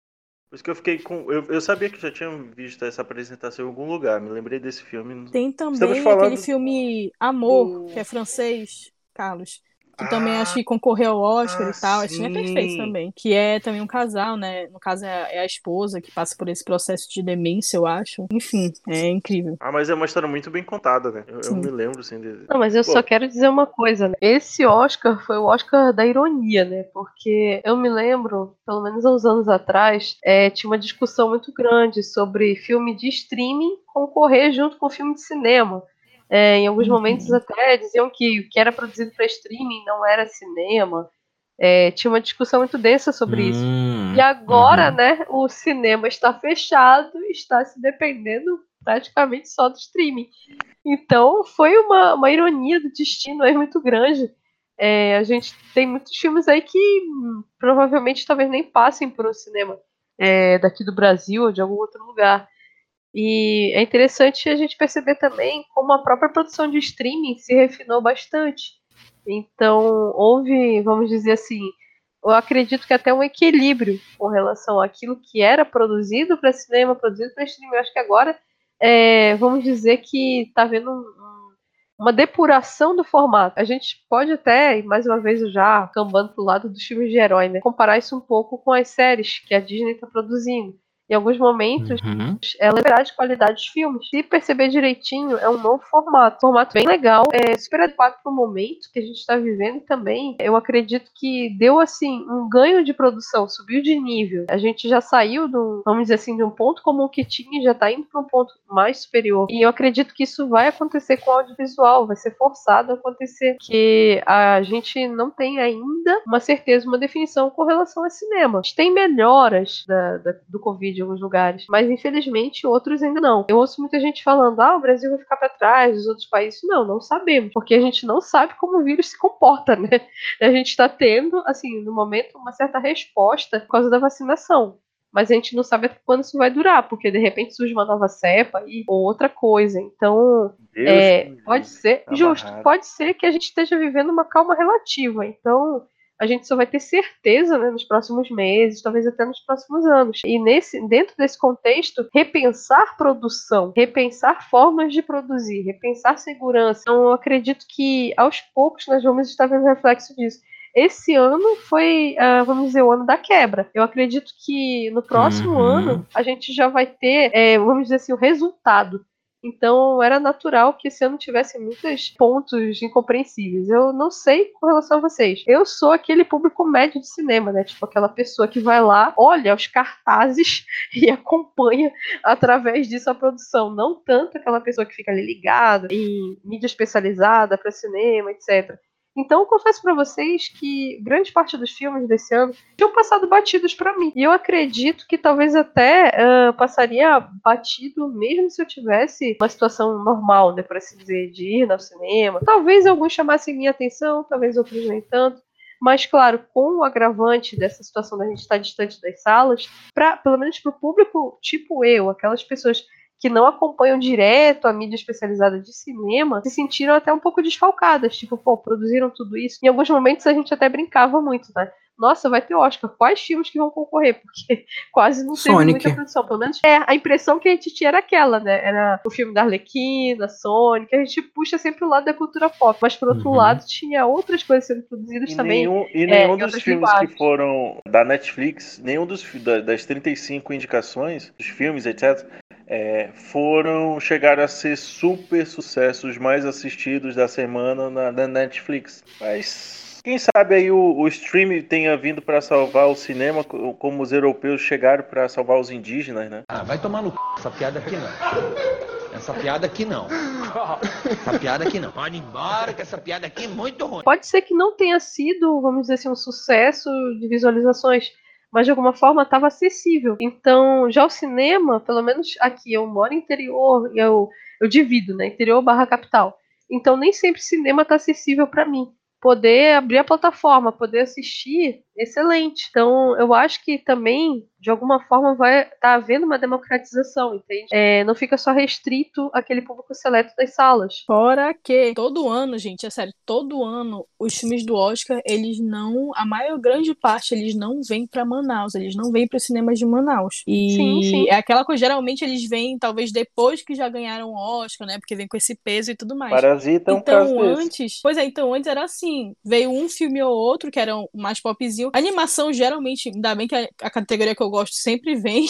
Por isso que eu fiquei com. Eu, eu sabia que já tinha visto essa apresentação em algum lugar. Me lembrei desse filme. Tem também falando aquele filme Amor, que é francês, Carlos. Que também acho que concorreu ao Oscar ah, e tal. Esse filme é perfeito sim. também. Que é também um casal, né? No caso, é a, é a esposa que passa por esse processo de demência, eu acho. Enfim, é incrível. Ah, mas é uma história muito bem contada, né? Eu, eu Sim. me lembro, assim. De... Não, mas eu Pô, só quero dizer uma coisa, né? Esse Oscar foi o Oscar da ironia, né? Porque eu me lembro, pelo menos há uns anos atrás, é, tinha uma discussão muito grande sobre filme de streaming concorrer junto com filme de cinema. É, em alguns momentos até diziam que o que era produzido para streaming não era cinema. É, tinha uma discussão muito densa sobre isso. Hum, E agora, uhum. né, o cinema está fechado, está se dependendo praticamente só do streaming. Então, foi uma, uma ironia do destino aí muito grande. É, a gente tem muitos filmes aí que provavelmente talvez nem passem por um cinema é, daqui do Brasil ou de algum outro lugar. E é interessante a gente perceber também como a própria produção de streaming se refinou bastante. Então, houve, vamos dizer assim, eu acredito que até um equilíbrio com relação àquilo que era produzido para cinema, produzido para streaming. Eu acho que agora, é, vamos dizer que está havendo um- um- uma depuração do formato. A gente pode até, mais uma vez já cambando pro lado dos filmes de herói, né, comparar isso um pouco com as séries que a Disney está produzindo. Em alguns momentos, Uhum. ela liberar de qualidade dos filmes. Se perceber direitinho, é um novo formato. Formato bem legal, é super adequado para o momento que a gente está vivendo também eu acredito que deu assim um ganho de produção, subiu de nível. A gente já saiu do, vamos dizer assim, de um ponto comum que tinha e já está indo para um ponto mais superior. E eu acredito que isso vai acontecer com o audiovisual, vai ser forçado a acontecer, que a gente não tem ainda uma certeza, uma definição com relação ao cinema. A gente tem melhoras da- da- do Covid em alguns lugares, mas infelizmente outros ainda não. Eu ouço muita gente falando, ah, o Brasil vai ficar para trás, os outros países. Não, não sabemos, porque a gente não sabe como o vírus se comporta, né? A gente está tendo, assim, no momento, uma certa resposta por causa da vacinação. Mas a gente não sabe até quando isso vai durar, porque de repente surge uma nova cepa e, ou outra coisa. Então, é, pode ser, Tá justo, pode ser que a gente esteja vivendo uma calma relativa. Então, a gente só vai ter certeza né, nos próximos meses, talvez até nos próximos anos. E nesse, dentro desse contexto, repensar produção, repensar formas de produzir, repensar segurança. Então, eu acredito que aos poucos nós vamos estar vendo reflexo disso. Esse ano foi, ah, vamos dizer, o ano da quebra. Eu acredito que no próximo Uhum. ano a gente já vai ter, eh, vamos dizer assim, o resultado. Então era natural que esse ano tivesse muitos pontos incompreensíveis. Eu não sei com relação a vocês. Eu sou aquele público médio de cinema, né? Tipo aquela pessoa que vai lá, olha os cartazes e acompanha através disso a produção. Não tanto aquela pessoa que fica ali ligada em mídia especializada para cinema, etc. Então, eu confesso pra vocês que grande parte dos filmes desse ano tinham passado batidos pra mim. E eu acredito que talvez até ah, passaria batido mesmo se eu tivesse uma situação normal, né, por assim dizer, de ir ao cinema. Talvez alguns chamassem minha atenção, talvez outros nem tanto. Mas, claro, com o agravante dessa situação da gente estar distante das salas, pra, pelo menos para o público tipo eu, aquelas pessoas que não acompanham direto a mídia especializada de cinema, se sentiram até um pouco desfalcadas. Tipo, pô, produziram tudo isso. Em alguns momentos a gente até brincava muito, né? Nossa, vai ter Oscar. Quais filmes que vão concorrer? Porque quase não teve Sonic. muita produção. Pelo menos é, a impressão que a gente tinha era aquela, né? Era o filme da Arlequina, Sonic. A gente puxa sempre o lado da cultura pop. Mas, por outro Uhum. lado, tinha outras coisas sendo produzidas E também. nenhum, e é, nenhum em dos filmes linguagens. que foram da Netflix, nenhum dos das 35 indicações, dos filmes, etc., é, foram chegaram a ser super sucessos mais assistidos da semana na, na Netflix. Mas quem sabe aí o, o streaming tenha vindo para salvar o cinema, co- como os europeus chegaram para salvar os indígenas, né? Ah, vai tomar no c... essa piada aqui não. Essa piada aqui não. Essa piada aqui não. Pode ir embora, que essa piada aqui é muito ruim. Pode ser que não tenha sido, vamos dizer assim, um sucesso de visualizações, mas de alguma forma estava acessível. Então, já o cinema, pelo menos aqui, eu moro interior, eu, eu divido, né? Interior barra capital. Então, nem sempre cinema está acessível para mim poder abrir a plataforma, poder assistir, excelente. Então, eu acho que também, de alguma forma, vai estar tá havendo uma democratização, entende? É, não fica só restrito aquele público seleto das salas. Fora que todo ano, gente, é sério, todo ano os filmes do Oscar, eles não, a maior grande parte, eles não vêm para Manaus, eles não vêm para os cinemas de Manaus. E sim, sim. é aquela coisa, geralmente eles vêm talvez depois que já ganharam o Oscar, né? Porque vem com esse peso e tudo mais. Parasita é um então, caso antes, desse. pois é, então antes era assim, veio um filme ou outro que eram mais popzinho. A animação geralmente, ainda bem que a, a categoria que eu gosto sempre vem.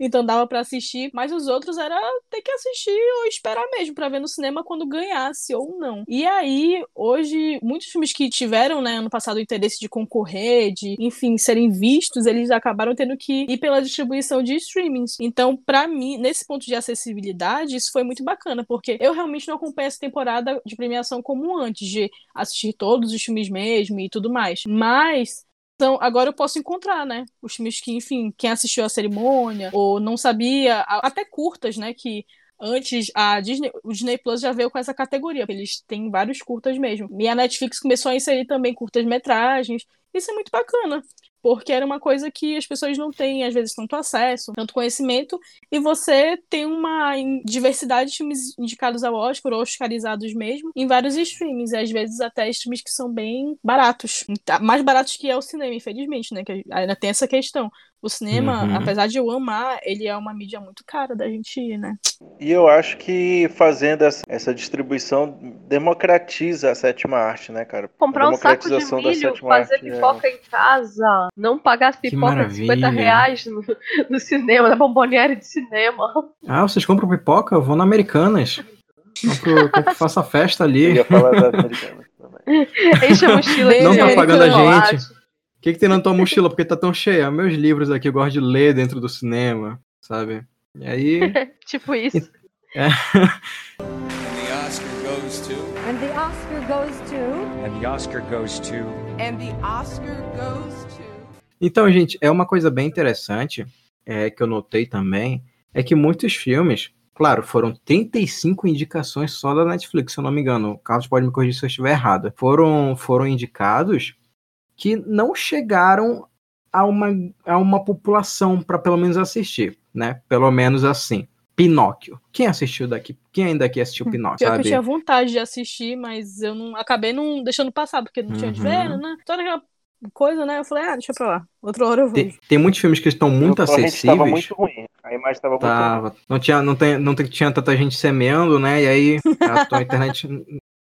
Então dava para assistir, mas os outros era ter que assistir ou esperar mesmo para ver no cinema quando ganhasse ou não. E aí, hoje, muitos filmes que tiveram, né, ano passado o interesse de concorrer, de, enfim, serem vistos, eles acabaram tendo que ir pela distribuição de streamings. Então, para mim, nesse ponto de acessibilidade, isso foi muito bacana, porque eu realmente não acompanho essa temporada de premiação como antes, de assistir todos os filmes mesmo e tudo mais. Mas então, agora eu posso encontrar, né? Os filmes que, enfim, quem assistiu a cerimônia ou não sabia, até curtas, né? Que antes a Disney, o Disney Plus já veio com essa categoria, eles têm vários curtas mesmo. E a Netflix começou a inserir também curtas-metragens. Isso é muito bacana porque era uma coisa que as pessoas não têm, às vezes, tanto acesso, tanto conhecimento, e você tem uma diversidade de filmes indicados ao Oscar, ou oscarizados mesmo, em vários streams, e às vezes até streams que são bem baratos. Tá, mais baratos que é o cinema, infelizmente, né? Que ainda tem essa questão. O cinema, Uhum. apesar de eu amar, ele é uma mídia muito cara da gente ir, né? E eu acho que fazendo essa, essa distribuição democratiza a sétima arte, né, cara? Comprar um saco de da milho, sétima fazer arte, é. pipoca em casa, não pagar as pipocas de 50 maravilha. reais no, no cinema, na bomboniere de cinema. Ah, vocês compram pipoca? Eu vou na Americanas. Compro, compro, faço a festa ali. Eu ia falar das americanas também. Enche a mochila Não tá pagando a gente. O que, que tem na tua mochila? Porque tá tão cheia. Meus livros aqui, eu gosto de ler dentro do cinema, sabe? E aí. tipo isso. É. And the Oscar goes to. And the Oscar goes to. And the Oscar goes to. And the Oscar goes to. Então, gente, é uma coisa bem interessante é, que eu notei também, é que muitos filmes, claro, foram 35 indicações só da Netflix, se eu não me engano. O Carlos pode me corrigir se eu estiver errado. Foram, foram indicados que não chegaram a uma, a uma população para pelo menos assistir, né? Pelo menos assim. Pinóquio. Quem assistiu daqui? Quem ainda aqui assistiu Pinóquio, Pior que eu sabe? tinha vontade de assistir, mas eu não acabei não deixando passar, porque não tinha de Uhum. ver, né? Toda aquela coisa, né? Eu falei, ah, deixa pra lá. Outra hora eu vou. Tem, tem muitos filmes que estão muito acessíveis. estava muito ruim. A imagem estava muito ruim. Tava. Não tinha, não, tem, não tem- tinha tanta gente semeando, né? E aí a tua internet.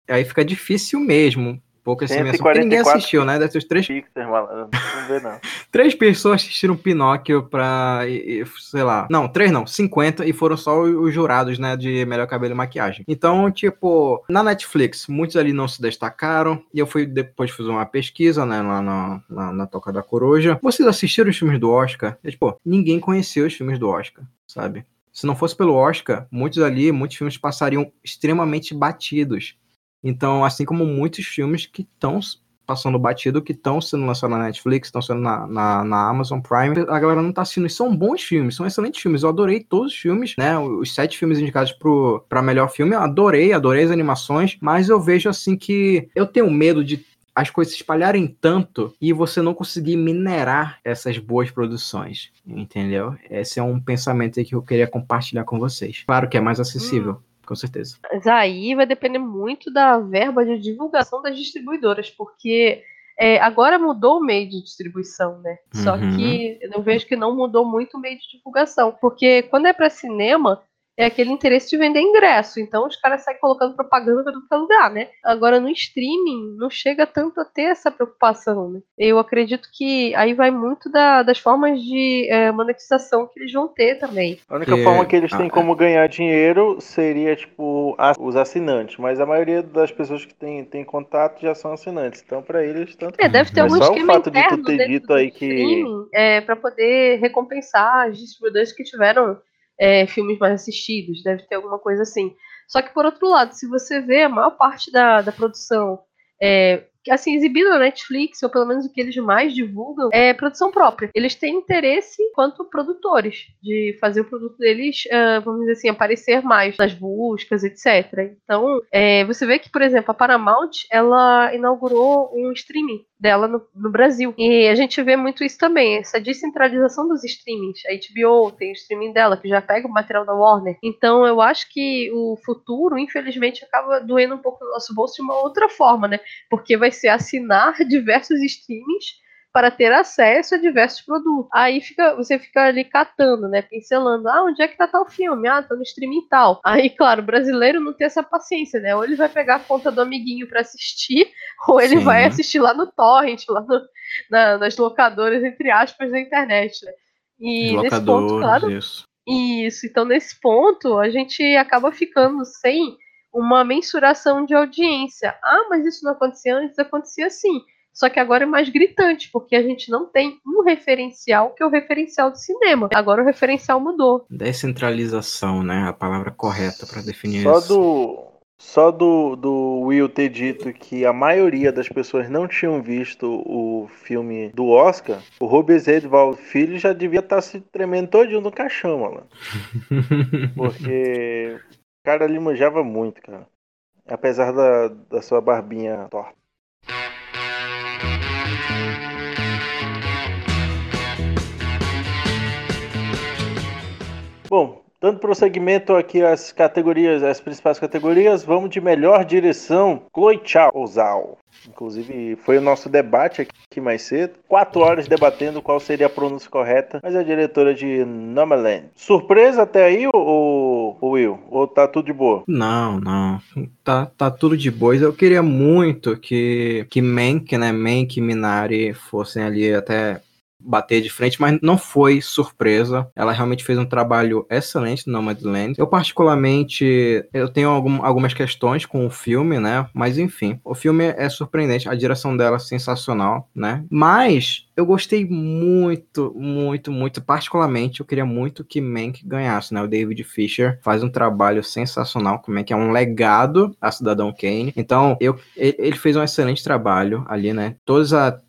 Aí fica difícil mesmo. Porque ninguém 144 assistiu, né? Dessas três, malandro. Não vê, não. três pessoas assistiram Pinóquio pra. e- e, sei lá. Não, três não, 50 e foram só os os jurados, né? De melhor cabelo e maquiagem. Então, tipo, na Netflix, muitos ali não se destacaram. E eu fui depois fazer uma pesquisa, né? Lá na, na, na Toca da Coruja. Vocês assistiram os filmes do Oscar? E, tipo, ninguém conheceu os filmes do Oscar, sabe? Se não fosse pelo Oscar, muitos ali, muitos filmes passariam extremamente batidos. Então, assim como muitos filmes que estão passando batido, que estão sendo lançados na Netflix, estão sendo na, na, na Amazon Prime, a galera não tá assistindo. São bons filmes, são excelentes filmes. Eu adorei todos os filmes, né? Os sete filmes indicados pro, pra melhor filme, eu adorei, adorei as animações, mas eu vejo assim que eu tenho medo de as coisas se espalharem tanto e você não conseguir minerar essas boas produções, entendeu? Esse é um pensamento que eu queria compartilhar com vocês. Claro que é mais acessível, com certeza. Mas aí vai depender muito da verba de divulgação das distribuidoras, porque é, agora mudou o meio de distribuição, né? Só Uhum. que eu vejo que não mudou muito o meio de divulgação, porque quando é para cinema é aquele interesse de vender ingresso, então os caras saem colocando propaganda para todo lugar, né? Agora no streaming não chega tanto a ter essa preocupação, né? Eu acredito que aí vai muito da- das formas de é, monetização que eles vão ter também. A única É, forma que eles ah, têm é. como ganhar dinheiro seria, tipo, a- os assinantes. Mas a maioria das pessoas que têm, têm contato já são assinantes. Então, pra eles, tanto É, deve ter Mas algum só o esquema fato de tu ter dito aí que- streaming é, para poder recompensar as distribuidoras que tiveram é, filmes mais assistidos, deve ter alguma coisa assim. Só que, por outro lado, se você vê a maior parte da, da produção é, assim, exibido na Netflix, ou pelo menos o que eles mais divulgam, é produção própria. Eles têm interesse, quanto produtores, de fazer o produto deles, uh, vamos dizer assim, aparecer mais nas buscas, etc. Então, é, você vê que, por exemplo, a Paramount, ela inaugurou um streaming dela no, no, Brasil. E a gente vê muito isso também, essa descentralização dos streamings. A HBO tem o streaming dela, que já pega o material da Warner. Então eu acho que o futuro, infelizmente, acaba doendo um pouco no nosso bolso de uma outra forma, né? Porque vai ser assinar diversos streamings para ter acesso a diversos produtos. Aí fica, você fica ali catando, né? Pincelando, ah, onde é que tá tal filme? Ah, tá no streaming tal. Aí, claro, o brasileiro não tem essa paciência, né? Ou ele vai pegar a conta do amiguinho para assistir, ou ele Sim. vai assistir lá no torrent, lá no, na, nas locadoras, entre aspas, da internet, né? E nesse ponto, claro. Isso. isso. Então, nesse ponto, a gente acaba ficando sem uma mensuração de audiência. Ah, mas isso não acontecia antes, acontecia sim. Só que agora é mais gritante, porque a gente não tem um referencial que é o referencial do cinema. Agora o referencial mudou. Descentralização, né? A palavra correta para definir só isso. Do, só do, do Will ter dito que a maioria das pessoas não tinham visto o filme do Oscar, o Rubens Edvaldo Filho já devia estar tá se tremendo todinho no caixão, mano. Porque o cara ali manjava muito, cara. Apesar da, da sua barbinha torta. Dando prosseguimento aqui às categorias, as principais categorias, vamos de melhor direção, Chloe Zhao. Inclusive, foi o nosso debate aqui mais cedo. Quatro horas debatendo qual seria a pronúncia correta, mas é a diretora de Nomaland. Surpresa até aí, ou, ou Will? Ou tá tudo de boa? Não, não. Tá, tá tudo de boa. Eu queria muito que, que Mank, né, Mank e Minari fossem ali até bater de frente, mas não foi surpresa. Ela realmente fez um trabalho excelente no Nomadland. Eu particularmente, eu tenho algum, algumas questões com o filme, né? Mas enfim, o filme é surpreendente, a direção dela é sensacional, né? Mas eu gostei muito, muito, muito, particularmente, eu queria muito que Mank ganhasse, né? O David Fisher faz um trabalho sensacional com Mank, é um legado a Cidadão Kane. Então, eu, ele fez um excelente trabalho ali, né? Todas a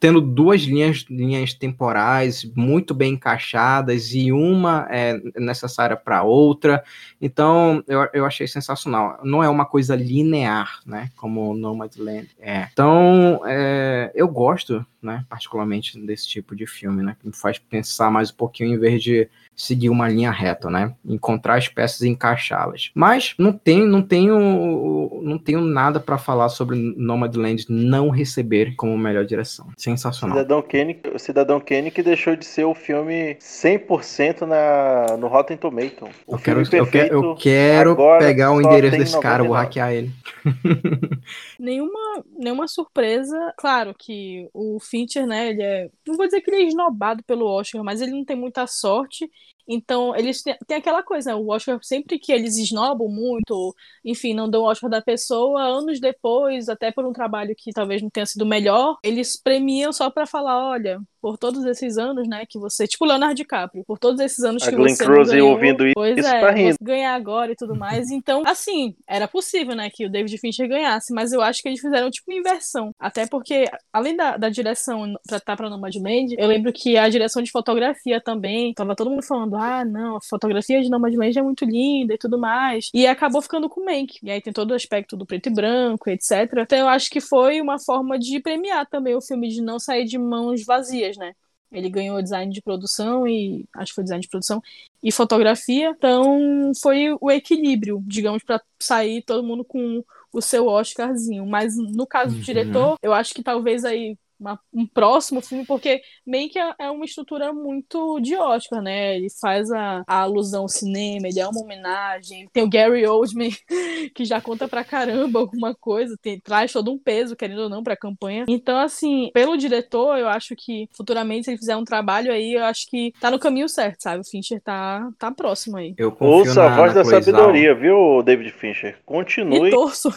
tendo duas linhas, linhas temporais muito bem encaixadas e uma é necessária para outra. Então, eu, eu achei sensacional. Não é uma coisa linear, né? Como Nomadland é. Então, é, eu gosto, né? Particularmente desse tipo de filme, né? Que me faz pensar mais um pouquinho em vez de seguir uma linha reta, né? Encontrar as peças e encaixá-las. Mas não tenho, não tenho, não tenho nada para falar sobre Nomadland não receber como melhor direção. Sensacional. Cidadão Kane, Cidadão Kane que deixou de ser o filme 100% na no Rotten Tomato. O eu quero, eu quero, eu quero pegar o endereço desse cara, vou hackear ele. nenhuma, nenhuma surpresa. Claro que o Fincher, né, ele é, não vou dizer que ele é esnobado pelo Oscar, mas ele não tem muita sorte então, eles têm, têm aquela coisa, né? O Oscar, sempre que eles esnobam muito, enfim, não dão o Oscar da pessoa, anos depois, até por um trabalho que talvez não tenha sido melhor, eles premiam só para falar, olha, por todos esses anos, né, que você, tipo Leonardo DiCaprio, por todos esses anos a que Glenn você Close ganhou, ouvindo isso, pois tá é, rindo. ganhar agora e tudo mais. Então, assim, era possível, né, que o David Fincher ganhasse, mas eu acho que eles fizeram tipo inversão, até porque além da, da direção pra estar para Nomadland, eu lembro que a direção de fotografia também, tava todo mundo falando, ah, não, a fotografia de Nomadland é muito linda e tudo mais, e acabou ficando com o Mank. E aí tem todo o aspecto do preto e branco, etc. Então eu acho que foi uma forma de premiar também o filme de não sair de mãos vazias, né? Ele ganhou design de produção e acho que foi design de produção e fotografia. Então foi o equilíbrio, digamos, para sair todo mundo com o seu Oscarzinho. Mas no caso do uhum. diretor, eu acho que talvez aí uma, um próximo filme, porque meio que é, é uma estrutura muito de Oscar, né? Ele faz a, a alusão ao cinema, ele é uma homenagem. Tem o Gary Oldman, que já conta pra caramba alguma coisa, tem, traz todo um peso, querendo ou não, pra campanha. Então, assim, pelo diretor, eu acho que futuramente, se ele fizer um trabalho aí, eu acho que tá no caminho certo, sabe? O Fincher tá, tá próximo aí. Eu Ouça na, a voz da sabedoria, viu, David Fincher? Continue. E torço.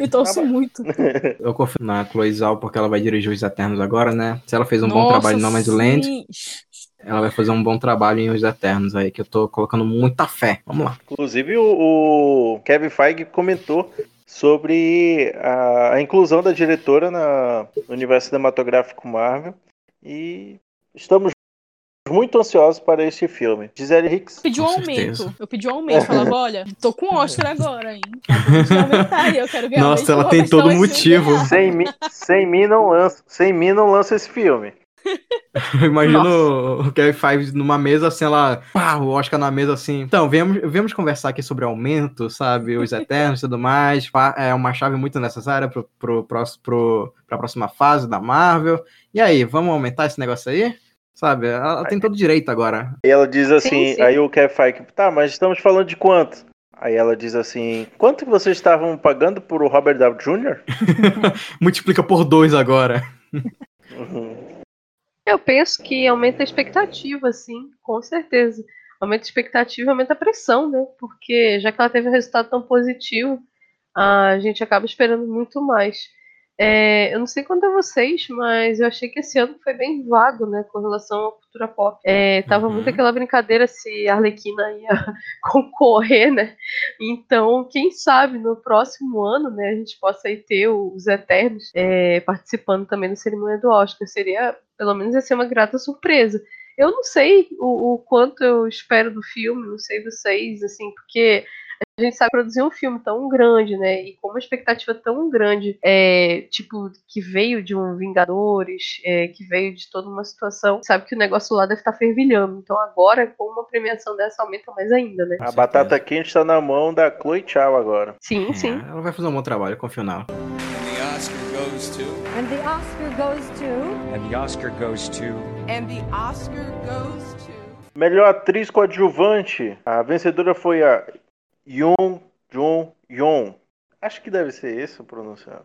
e torço muito. eu confio na Chloe Zhao porque ela vai dirigir os Eternos agora, né? Se ela fez um Nossa, bom trabalho no Nomadland, ela vai fazer um bom trabalho em Os Eternos aí, que eu tô colocando muita fé. Vamos lá. Inclusive, o, o Kevin Feige comentou sobre a, a inclusão da diretora na, no universo cinematográfico Marvel. E estamos muito ansiosos para este filme. Gisele Hicks. Pedi um aumento. Eu pedi um aumento. Falava, olha, tô com Oscar agora, hein? Aumentar, eu quero ganhar Nossa, ela tem todo motivo. Sem mim, sem mim não lança, sem mim não lança esse filme. Eu imagino o Kevin Feige numa mesa assim, ela, pá, o Oscar na mesa assim. Então, viemos, viemos conversar aqui sobre aumento, sabe? Os Eternos e tudo mais. É uma chave muito necessária pro, pro, pro, pro, pra próxima fase da Marvel. E aí, vamos aumentar esse negócio aí? Sabe? Ela tem todo direito agora. E ela diz assim, Sim, sim. aí o Kevin Feige, tá, mas estamos falando de quanto? Aí ela diz assim, quanto que vocês estavam pagando por o Robert Downey Jr.? Multiplica por dois agora. Uhum. Eu penso que aumenta a expectativa, sim, com certeza. Aumenta a expectativa, aumenta a pressão, né? Porque já que ela teve um resultado tão positivo, a gente acaba esperando muito mais. É, eu não sei quanto a vocês, mas eu achei que esse ano foi bem vago, né, com relação à cultura pop. É, tava muito aquela brincadeira se a Arlequina ia concorrer, né? Então, quem sabe no próximo ano, né, a gente possa aí ter os Eternos é, participando também da cerimônia do Oscar. Seria, pelo menos, ia ser uma grata surpresa. Eu não sei o, o quanto eu espero do filme, não sei vocês, assim, porque a gente sabe produzir um filme tão grande, né? E com uma expectativa tão grande, é, tipo, que veio de um Vingadores, é, que veio de toda uma situação, sabe que o negócio lá deve estar fervilhando. Então agora, com uma premiação dessa, aumenta mais ainda, né? A batata quente está na mão da Chloe Chow agora. Sim, sim. É, ela vai fazer um bom trabalho, confio nela. And the Oscar goes to. And the Oscar goes to. And the Oscar goes to. And the Oscar goes to. Melhor atriz coadjuvante. A vencedora foi a Yoon Jun Yoon. Acho que deve ser esse o pronunciado.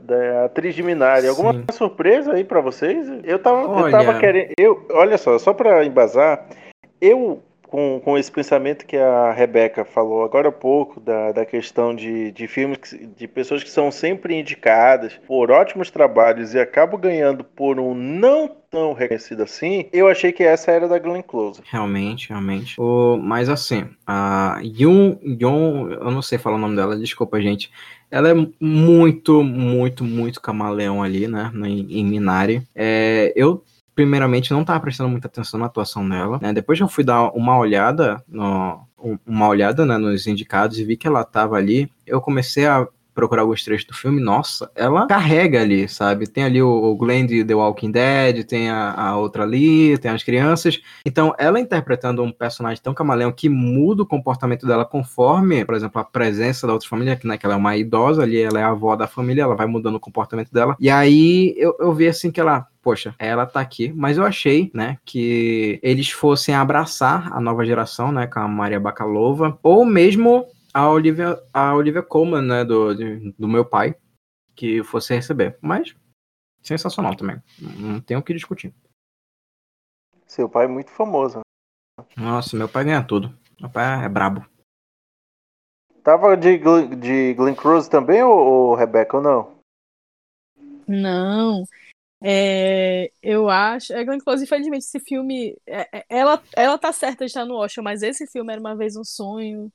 Da atriz de Minari. Alguma Sim. surpresa aí pra vocês? Eu tava, eu Olha. tava querendo. Eu, olha só, só pra embasar, eu. Com, com esse pensamento que a Rebeca falou agora há pouco, da, da questão de, de filmes, que- de pessoas que são sempre indicadas por ótimos trabalhos e acabam ganhando por um não tão reconhecido assim, eu achei que essa era da Glenn Close. Realmente, realmente. O, mas assim, a Yoon, Yoon, eu não sei falar o nome dela, desculpa, gente. Ela é muito, muito, muito camaleão ali, né? Em, em Minari. É, eu, primeiramente, não tava prestando muita atenção na atuação dela. Né? Depois eu fui dar uma olhada no. um- Uma olhada né, nos indicados e vi que ela tava ali. Eu comecei a procurar alguns trechos do filme, nossa, ela carrega ali, sabe? Tem ali o, o Glenn de The Walking Dead, tem a, a outra ali, tem as crianças. Então, ela interpretando um personagem tão camaleão que muda o comportamento dela conforme, por exemplo, a presença da outra família, que, né, que ela é uma idosa ali, ela é a avó da família, ela vai mudando o comportamento dela. E aí eu, eu vi assim que ela, poxa, ela tá aqui, mas eu achei, né, que eles fossem abraçar a nova geração, né, com a Maria Bakalova, ou mesmo a Olivia, a Olivia Colman, né, do, de- do meu pai, que fosse receber. Mas, sensacional também. Não tem o que discutir. Seu pai é muito famoso. né? Nossa, meu pai ganha tudo. Meu pai é brabo. Tava de, de Glenn Close também, ou, ou Rebeca, ou não? Não. É, eu acho. É, Glenn Close, infelizmente, esse filme. é- é- ela, ela tá certa de estar no Oscar, mas esse filme era uma vez um sonho.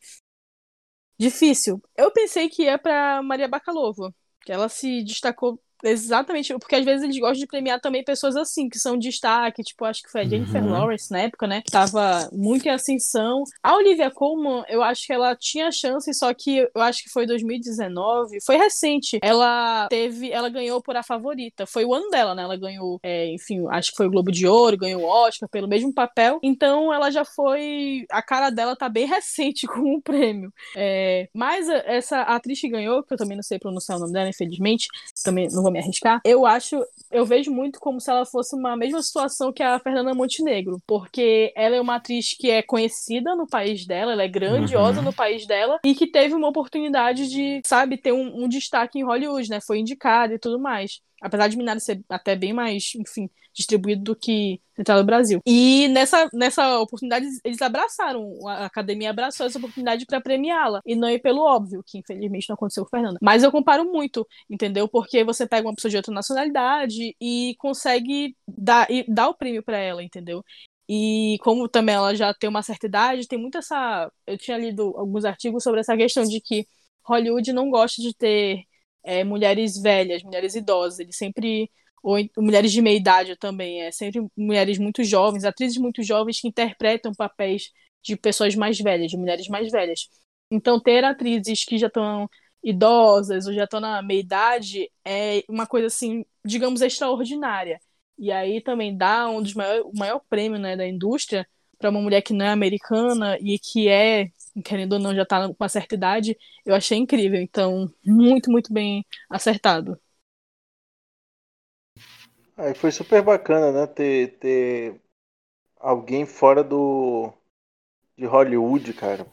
Difícil. Eu pensei que ia pra Maria Bakalova, que ela se destacou exatamente. Porque às vezes eles gostam de premiar também pessoas assim, que são destaque. Tipo, acho que foi a Jennifer Uhum. Lawrence na época, né? Que tava muito em ascensão. A Olivia Colman, eu acho que ela tinha chance, só que eu acho que foi 2019. Foi recente. Ela teve. Ela ganhou por a favorita. Foi o ano dela, né? Ela ganhou, é, enfim, acho que foi o Globo de Ouro, ganhou o Oscar pelo mesmo papel. Então ela já foi. A cara dela tá bem recente com o prêmio. É, mas essa atriz que ganhou, que eu também não sei pronunciar o nome dela, infelizmente, também não vou me arriscar. Eu acho, eu vejo muito como se ela fosse uma mesma situação que a Fernanda Montenegro, porque ela é uma atriz que é conhecida no país dela, ela é grandiosa Uhum. no país dela e que teve uma oportunidade de, sabe, ter um, um destaque em Hollywood, né? Foi indicada e tudo mais. Apesar de Minari ser até bem mais, enfim, distribuído do que Central do Brasil. E nessa, nessa oportunidade, eles abraçaram, a academia abraçou essa oportunidade para premiá-la. E não ir pelo óbvio, que infelizmente não aconteceu com Fernanda. Mas eu comparo muito, entendeu? Porque você pega uma pessoa de outra nacionalidade e consegue dar, e dar o prêmio para ela, entendeu? E como também ela já tem uma certa idade, tem muito essa. Eu tinha lido alguns artigos sobre essa questão de que Hollywood não gosta de ter é, mulheres velhas, mulheres idosas. Ele sempre. Ou mulheres de meia idade também. É sempre mulheres muito jovens, atrizes muito jovens que interpretam papéis de pessoas mais velhas, de mulheres mais velhas. Então, ter atrizes que já estão idosas ou já estão na meia idade é uma coisa assim, digamos, extraordinária. E aí também dá um dos maiores, o maior prêmio né, da indústria para uma mulher que não é americana e que é, querendo ou não, já está com uma certa idade, eu achei incrível. Então, muito, muito bem acertado. Aí foi super bacana, né? Ter, ter alguém fora do de Hollywood, cara.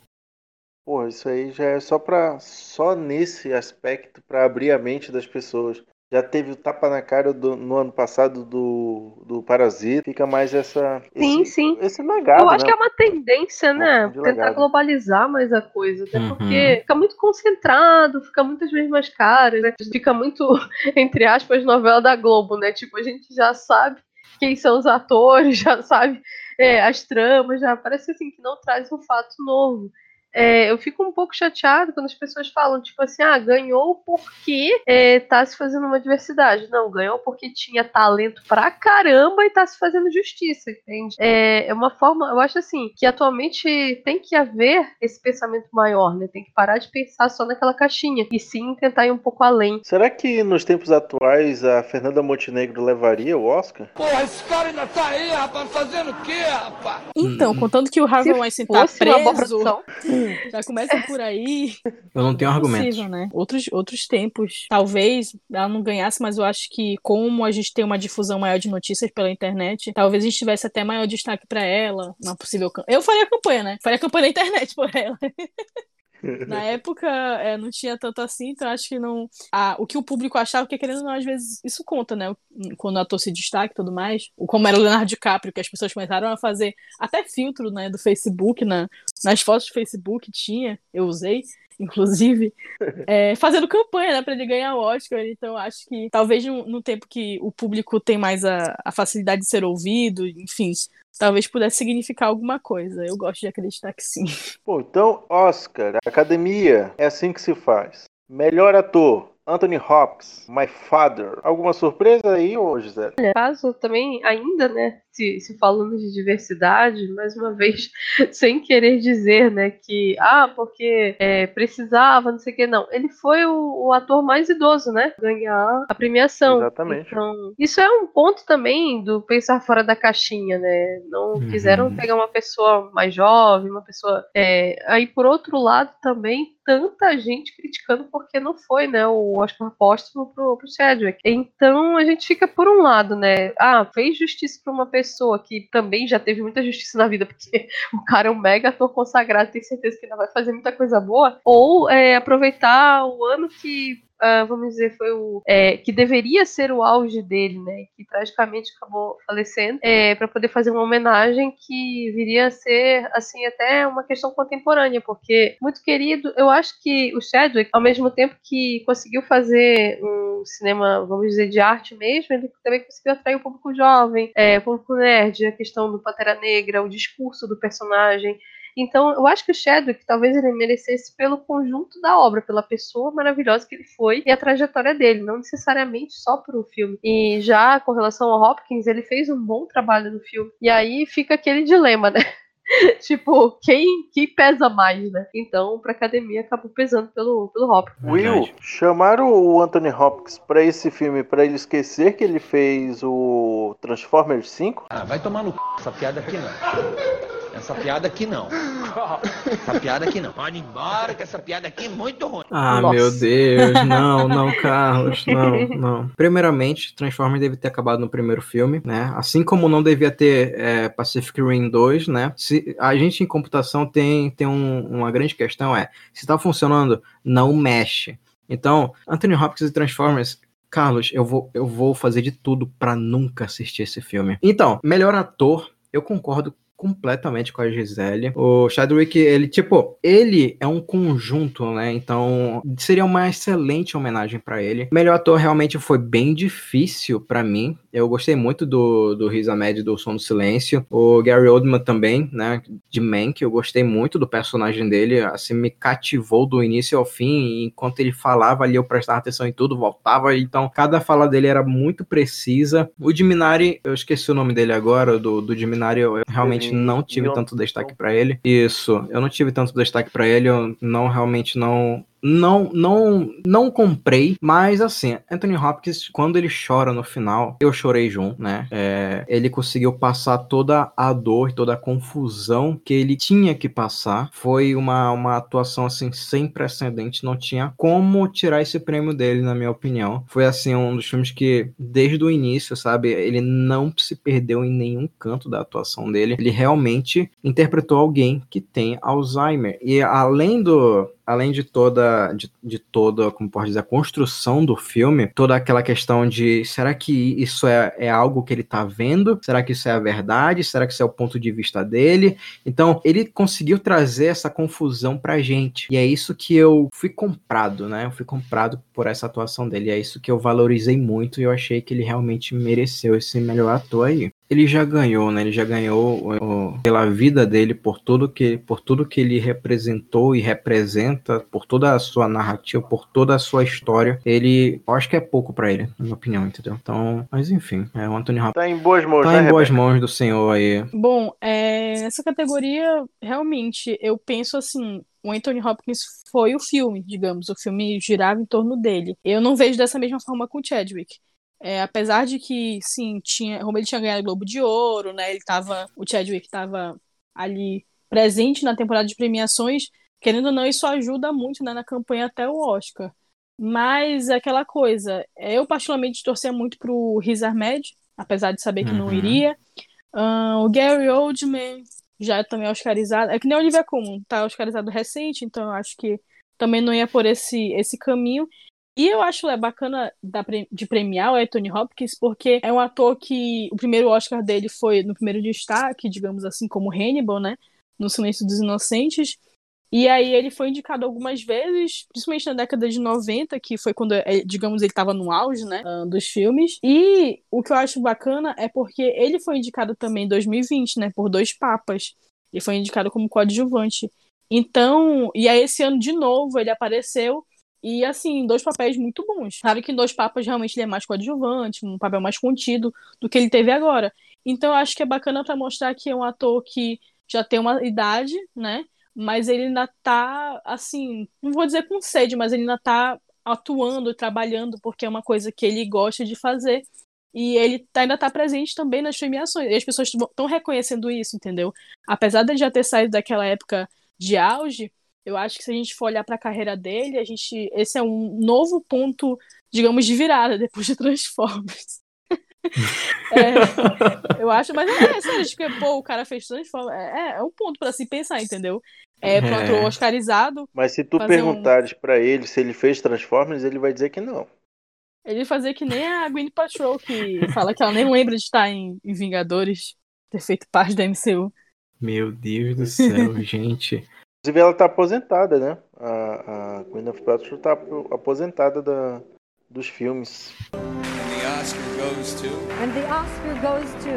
Pô, isso aí já é só para só nesse aspecto para abrir a mente das pessoas. Já teve o tapa na cara do, no ano passado do, do Parasita. Fica mais essa. Sim, esse, sim. Esse legado. Eu acho né? que é uma tendência, né? Tentar globalizar mais a coisa. Até Uhum. porque fica muito concentrado, fica muitas mesmas caras, né? Fica muito, entre aspas, novela da Globo, né? Tipo, a gente já sabe quem são os atores, já sabe é, as tramas, já parece assim que não traz um fato novo. É, eu fico um pouco chateado quando as pessoas falam, tipo assim, ah, ganhou porque é, tá se fazendo uma diversidade. Não, ganhou porque tinha talento pra caramba e tá se fazendo justiça, entende? É, é uma forma, eu acho assim, que atualmente tem que haver esse pensamento maior, né? Tem que parar de pensar só naquela caixinha e sim tentar ir um pouco além. Será que nos tempos atuais a Fernanda Montenegro levaria o Oscar? Porra, esse cara ainda tá aí, rapaz, fazendo o quê, rapaz? Então, contando que o Harvey Weinstein tá uma boa preso, produção. já começa por aí. Eu não tenho argumentos. Possível, né? Outros, outros tempos. Talvez ela não ganhasse, mas eu acho que como a gente tem uma difusão maior de notícias pela internet, talvez a gente tivesse até maior destaque pra ela, uma possível cam- Eu faria campanha, né? Faria campanha na internet por ela. Na época é, não tinha tanto assim, então acho que não. Ah, o que o público achava, porque querendo ou não, às vezes isso conta, né? Quando o ator se destaca e tudo mais. Como era o Leonardo DiCaprio, que as pessoas começaram a fazer até filtro né, do Facebook, na, nas fotos do Facebook tinha, eu usei, inclusive, é, fazendo campanha né, para ele ganhar o Oscar. Então acho que talvez no, no tempo que o público tem mais a, a facilidade de ser ouvido, enfim. Talvez pudesse significar alguma coisa. Eu gosto de acreditar que sim. Pô, então, Oscar, academia, é assim que se faz. Melhor ator, Anthony Hopkins, My Father. Alguma surpresa aí, ô Gisele? Olha, caso também, ainda, né, se, se falando de diversidade, mais uma vez, sem querer dizer, né, que, ah, porque é, precisava, não sei o que, não. Ele foi o, o ator mais idoso, né, ganhar a premiação. Exatamente. Então, isso é um ponto também do pensar fora da caixinha, né, não Uhum. quiseram pegar uma pessoa mais jovem, uma pessoa... é, aí, por outro lado, também, tanta gente criticando porque não foi, né, o Oscar póstumo pro, pro Chadwick. Então, a gente fica por um lado, né, ah, fez justiça pra uma pessoa que também já teve muita justiça na vida, porque o cara é um mega ator consagrado, tem certeza que ainda vai fazer muita coisa boa, ou é, aproveitar o ano que ah, vamos dizer, foi o é, que deveria ser o auge dele, né? Que tragicamente acabou falecendo, para poder fazer uma homenagem que viria a ser assim até uma questão contemporânea, porque muito querido, eu acho que o Chadwick, ao mesmo tempo que conseguiu fazer um cinema, vamos dizer, de arte mesmo, ele também conseguiu atrair o público jovem, é, o público nerd, a questão do Pantera Negra, o discurso do personagem. Então, eu acho que o Chadwick talvez ele merecesse pelo conjunto da obra, pela pessoa maravilhosa que ele foi e a trajetória dele, não necessariamente só pro filme. E já com relação ao Hopkins, ele fez um bom trabalho no filme. E aí fica aquele dilema, né? tipo, quem, quem pesa mais, né? Então, pra academia acabou pesando pelo, pelo Hopkins. Will, chamaram o Anthony Hopkins pra esse filme pra ele esquecer que ele fez o Transformers 5? Ah, vai tomar no c... essa piada aqui não. Essa piada aqui não. Essa piada aqui não. Pode ir embora, que essa piada aqui é muito ruim. Ah, Nossa. meu Deus, não, não, Carlos, não, não. Primeiramente, Transformers deve ter acabado no primeiro filme, né? Assim como não devia ter é, Pacific Rim 2, né? Se, a gente em computação tem, tem um- uma grande questão, é, se tá funcionando, não mexe. Então, Anthony Hopkins e Transformers, Carlos, eu vou, eu vou fazer de tudo pra nunca assistir esse filme. Então, melhor ator, eu concordo completamente com a Gisele. O Chadwick, ele, tipo, ele é um conjunto, né? Então, seria uma excelente homenagem para ele. Melhor ator realmente foi bem difícil para mim. Eu gostei muito do, do Riz Ahmed do Som do Silêncio. O Gary Oldman também, né? De Mank, eu gostei muito do personagem dele. Assim, me cativou do início ao fim. Enquanto ele falava ali, eu prestava atenção em tudo, voltava. Então, cada fala dele era muito precisa. O Diminari, eu esqueci o nome dele agora, do, do Diminari, eu realmente não tive tanto destaque para ele. Isso, eu não tive tanto destaque para ele, eu não realmente não não, não, não comprei, mas assim, Anthony Hopkins, quando ele chora no final, eu chorei junto, né? É, ele conseguiu passar toda a dor, toda a confusão que ele tinha que passar. Foi uma, uma atuação assim sem precedente, não tinha como tirar esse prêmio dele, na minha opinião. Foi assim um dos filmes que desde o início, sabe, ele não se perdeu em nenhum canto da atuação dele. Ele realmente interpretou alguém que tem Alzheimer. E além do além de toda, de, de toda, como pode dizer, a construção do filme, toda aquela questão de será que isso é, é algo que ele tá vendo? Será que isso é a verdade? Será que isso é o ponto de vista dele? Então, ele conseguiu trazer essa confusão pra gente. E é isso que eu fui comprado, né? Eu fui comprado por essa atuação dele. E é isso que eu valorizei muito e eu achei que ele realmente mereceu esse melhor ator aí ele já ganhou, né? Ele já ganhou o, pela vida dele, por tudo que por tudo que ele representou e representa, por toda a sua narrativa, por toda a sua história. Ele, eu acho que é pouco para ele, na minha opinião, entendeu? Então, mas enfim, é o Anthony Hopkins. Tá em boas mãos, tá né, em boas Rebeca? mãos do senhor aí. Bom, é, nessa categoria, realmente, eu penso assim, o Anthony Hopkins foi o filme, digamos, o filme girava em torno dele. Eu não vejo dessa mesma forma com o Chadwick. É, apesar de que, sim, tinha, como ele tinha ganhado o Globo de Ouro, né? Ele tava, o Chadwick estava ali presente na temporada de premiações, querendo ou não, isso ajuda muito né, na campanha até o Oscar. Mas é aquela coisa, eu particularmente torcia muito pro Riz Ahmed, apesar de saber que não Uhum. iria. Ah, o Gary Oldman já é também oscarizado. É que nem o Olivia Colman, tá oscarizado recente, então eu acho que também não ia por esse, esse caminho. E eu acho é, bacana da de premiar o Anthony Hopkins, porque é um ator que o primeiro Oscar dele foi no primeiro destaque, digamos assim, como Hannibal, né? No Silêncio dos Inocentes. E aí ele foi indicado algumas vezes, principalmente na década de 90, que foi quando, eh, digamos, ele estava no auge, né, ah, dos filmes. E o que eu acho bacana é porque ele foi indicado também em 2020, né, por dois papas. Ele foi indicado como coadjuvante. Então, e aí esse ano de novo ele apareceu e assim, dois papéis muito bons. Claro que em dois papas realmente ele é mais coadjuvante, um papel mais contido do que ele teve agora. Então eu acho que é bacana para mostrar que é um ator que já tem uma idade, né? Mas ele ainda tá, assim, não vou dizer com sede, mas ele ainda tá atuando, trabalhando, porque é uma coisa que ele gosta de fazer. E ele tá- ainda tá presente também nas premiações. E as pessoas estão reconhecendo isso, entendeu? Apesar de já ter saído daquela época de auge, eu acho que se a gente for olhar para a carreira dele, a gente esse é um novo ponto, digamos, de virada depois de Transformers. É, eu acho, mas é, é sério, porque, pô, o cara fez Transformers. É, é um ponto para se pensar, entendeu? É, É. ator oscarizado, Mas se tu fazer um- perguntares pra ele se ele fez Transformers, ele vai dizer que não. ele fazer que nem a Gwyneth Patrol, que fala que ela nem lembra de estar em, em Vingadores, ter feito parte da MCU. Meu Deus do céu, gente. Inclusive, ela tá aposentada, né? A, a Gwyneth Paltrow tá apo- aposentada da, dos filmes. And the Oscar goes to. And the Oscar goes to.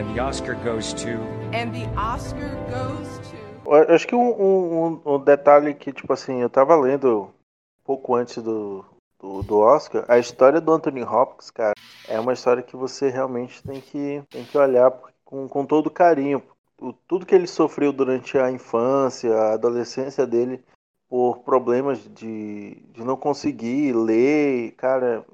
And the Oscar goes to. And the Oscar goes to. Eu acho que um, um- um- um detalhe que, tipo assim, eu tava lendo pouco antes do, do, do Oscar, a história do Anthony Hopkins, cara, é uma história que você realmente tem que, tem que olhar com, com todo carinho. O, tudo que ele sofreu durante a infância, a adolescência dele, por problemas de, de não conseguir ler, cara,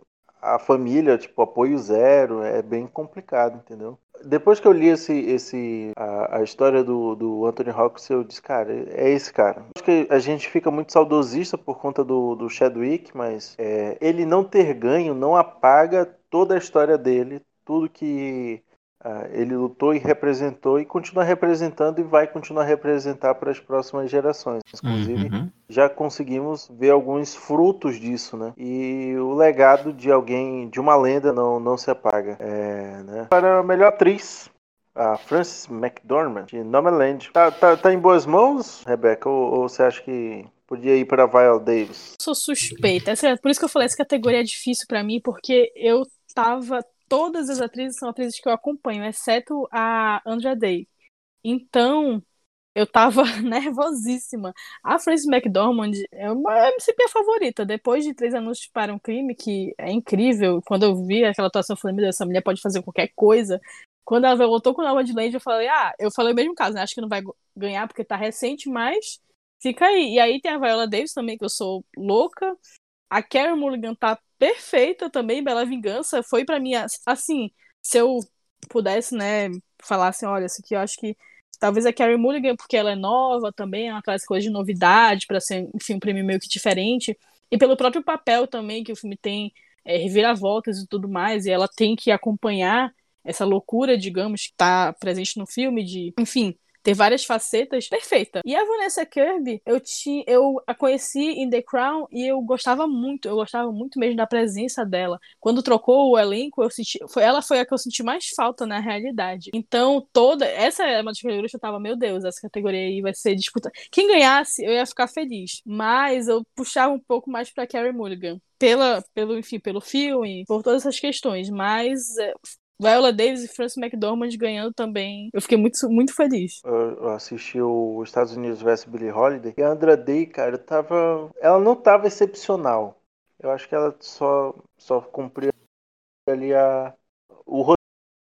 a família, tipo, apoio zero, é bem complicado, entendeu? Depois que eu li esse, esse a, a história do, do Anthony Hopkins, eu disse, cara, é esse cara. Acho que a gente fica muito saudosista por conta do, do Chadwick, mas é, ele não ter ganho não apaga toda a história dele, tudo que ele lutou e representou e continua representando e vai continuar a representar para as próximas gerações. Inclusive, Uhum. já conseguimos ver alguns frutos disso, né? E o legado de alguém, de uma lenda, não, não se apaga. É, né? Para a melhor atriz, a Frances McDormand, de Nomadland. Tá, tá, tá em boas mãos, Rebeca? Ou, ou você acha que podia ir para Viola Davis? sou suspeita. Essa- Por isso que eu falei, essa categoria é difícil pra mim, porque eu tava. Todas as atrizes são atrizes que eu acompanho, exceto a Andra Day. Então, eu tava nervosíssima. A Frances McDormand é uma sempre minha favorita. Depois de Três Anúncios para um Crime, que é incrível, quando eu vi aquela atuação, eu falei, meu Deus, essa mulher pode fazer qualquer coisa. Quando ela voltou com Nova de Land, eu falei, ah, eu falei o mesmo caso, né? Acho que não vai ganhar porque tá recente, mas fica aí. E aí tem a Viola Davis também, que eu sou louca. A Carey Mulligan tá perfeita também, Bela Vingança. Foi pra mim, assim, se eu pudesse, né, falar assim, olha, isso aqui eu acho que talvez a Carey Mulligan, porque ela é nova também, ela traz coisas de novidade pra ser, enfim, um prêmio meio que diferente. E pelo próprio papel também, que o filme tem é, reviravoltas e tudo mais, e ela tem que acompanhar essa loucura, digamos, que tá presente no filme, de, enfim, ter várias facetas, perfeita. E a Vanessa Kirby, eu, ti, eu a conheci em The Crown e eu gostava muito, eu gostava muito mesmo da presença dela. Quando trocou o elenco, eu senti, foi, ela foi a que eu senti mais falta na realidade. Então, toda, essa é uma das categorias que eu tava, meu Deus, essa categoria aí vai ser disputada. Quem ganhasse, eu ia ficar feliz. Mas eu puxava um pouco mais pra Carey Mulligan. Pela, pelo, enfim, pelo filme, por todas essas questões. Mas é, Viola Davis e Frances McDormand ganhando também. Eu fiquei muito, muito feliz. Eu, assisti o Estados Unidos vs Billie Holiday e a Andra Day, cara, tava. Ela não tava excepcional. Eu acho que ela só, só cumpriu ali a, o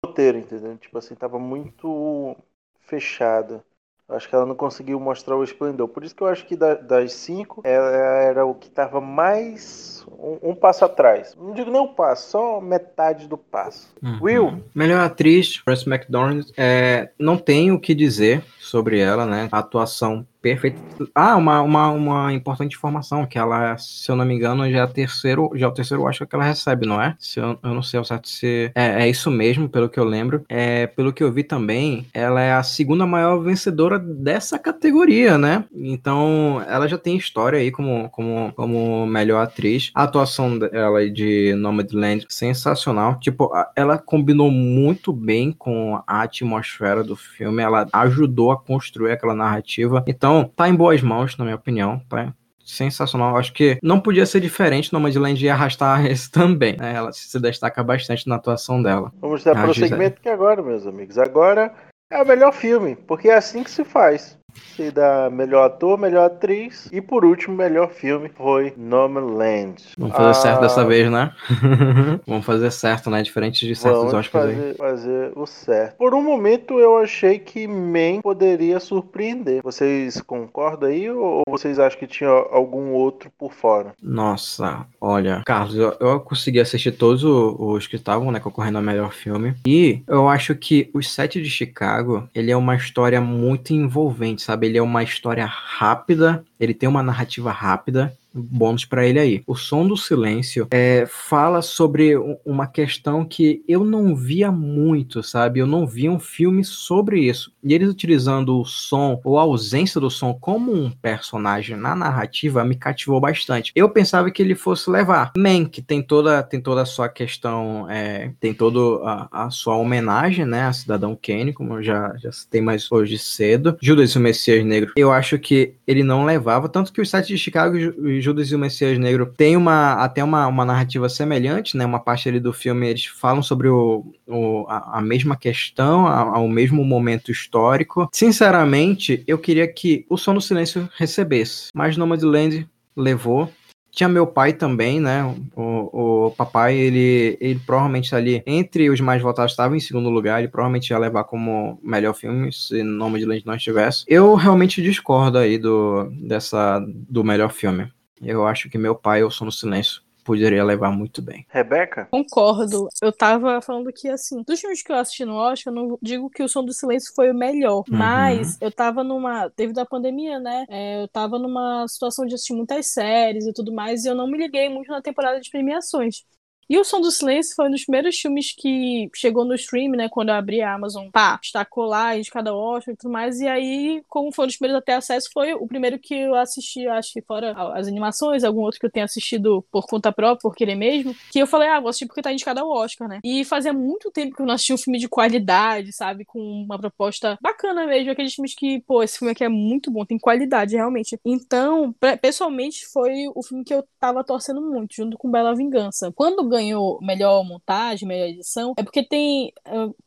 roteiro, entendeu? Tipo assim, tava muito fechada. Acho que ela não conseguiu mostrar o esplendor. Por isso que eu acho que da- das cinco, ela era o que tava mais um, um passo atrás. Não digo nem um passo, só metade do passo. Will, Melhor atriz, Frances McDormand. É, não tenho o que dizer sobre ela, né? A atuação perfeita. Ah, uma, uma, uma importante informação, que ela, se eu não me engano, já é, terceiro, já é o terceiro Oscar que ela recebe, não é? Se eu, eu não sei ao certo se... É, é isso mesmo, pelo que eu lembro. É, pelo que eu vi também, ela é a segunda maior vencedora dessa categoria, né? Então, ela já tem história aí como, como, como melhor atriz. A atuação dela de Nomadland, sensacional. Tipo, ela combinou muito bem com a atmosfera do filme. Ela ajudou a construir aquela narrativa. Então, tá em boas mãos, na minha opinião. Tá sensacional. Acho que não podia ser diferente. Nomadland ia arrastar esse também. né? Ela se destaca bastante na atuação dela. vamos dar A prosseguimento que agora, meus amigos. Agora é o melhor filme, porque é assim que se faz. Se dá melhor ator, melhor atriz e por último, melhor filme foi Nomadland. Vamos fazer certo Ah, dessa vez, né? Vamos fazer certo, né? Diferente de certos Oscars aí. fazer, fazer o certo. Por um momento eu achei que Man poderia surpreender. Vocês concordam aí ou vocês acham que tinha algum outro por fora? Nossa, olha, Carlos, eu, eu consegui assistir todos os que estavam, né, concorrendo ao melhor filme. E eu acho que Os Sete de Chicago, ele é uma história muito envolvente, sabe? Ele é uma história rápida, ele tem uma narrativa rápida. Bônus pra ele aí. O Som do Silêncio é, fala sobre uma questão que eu não via muito, sabe? Eu não via um filme sobre isso. E eles utilizando o som ou a ausência do som como um personagem na narrativa me cativou bastante. Eu pensava que ele fosse levar Man, que tem toda, tem toda a sua questão, é, tem toda a, sua homenagem, né, a Cidadão Kane, como eu já, já citei mais hoje cedo. Judas e o Messias Negro, eu acho que ele não levava, tanto que os Sete de Chicago Judas e o Messias Negro tem uma, até uma, uma narrativa semelhante, né, uma parte ali do filme, eles falam sobre o, o- a, a mesma questão, ao mesmo momento histórico. Sinceramente, eu queria que o Som do Silêncio recebesse, mas Nomadland levou. Tinha meu pai também, né? O, o papai, ele, ele provavelmente tá ali entre os mais votados estava em segundo lugar. Ele provavelmente ia levar como melhor filme se Nomadland não estivesse. Eu realmente discordo aí do, dessa, do melhor filme. Eu acho que meu pai, O Som no Silêncio, poderia levar muito bem. Rebeca? Concordo. Eu tava falando que, assim, dos filmes que eu assisti no Oscar, eu não digo que o Som do Silêncio foi o melhor, Uhum. mas eu tava numa. Devido à pandemia, né? é, eu tava numa situação de assistir muitas séries e tudo mais, e eu não me liguei muito na temporada de premiações. E o Som do Silêncio foi um dos primeiros filmes que chegou no stream, né? Quando eu abri a Amazon, pá, destacou lá, indicada Oscar e tudo mais. E aí, como foi um dos primeiros a ter acesso, foi o primeiro que eu assisti, acho que fora as animações, algum outro que eu tenha assistido por conta própria, por querer mesmo. Que eu falei, ah, vou assistir porque tá indicada ao Oscar, né? E fazia muito tempo que eu não assistia um filme de qualidade, sabe? Com uma proposta bacana mesmo. Aqueles filmes que, pô, esse filme aqui é muito bom, tem qualidade, realmente. Então, pessoalmente, foi o filme que eu tava torcendo muito, junto com Bela Vingança. Quando ganhou melhor montagem, melhor edição, é porque tem,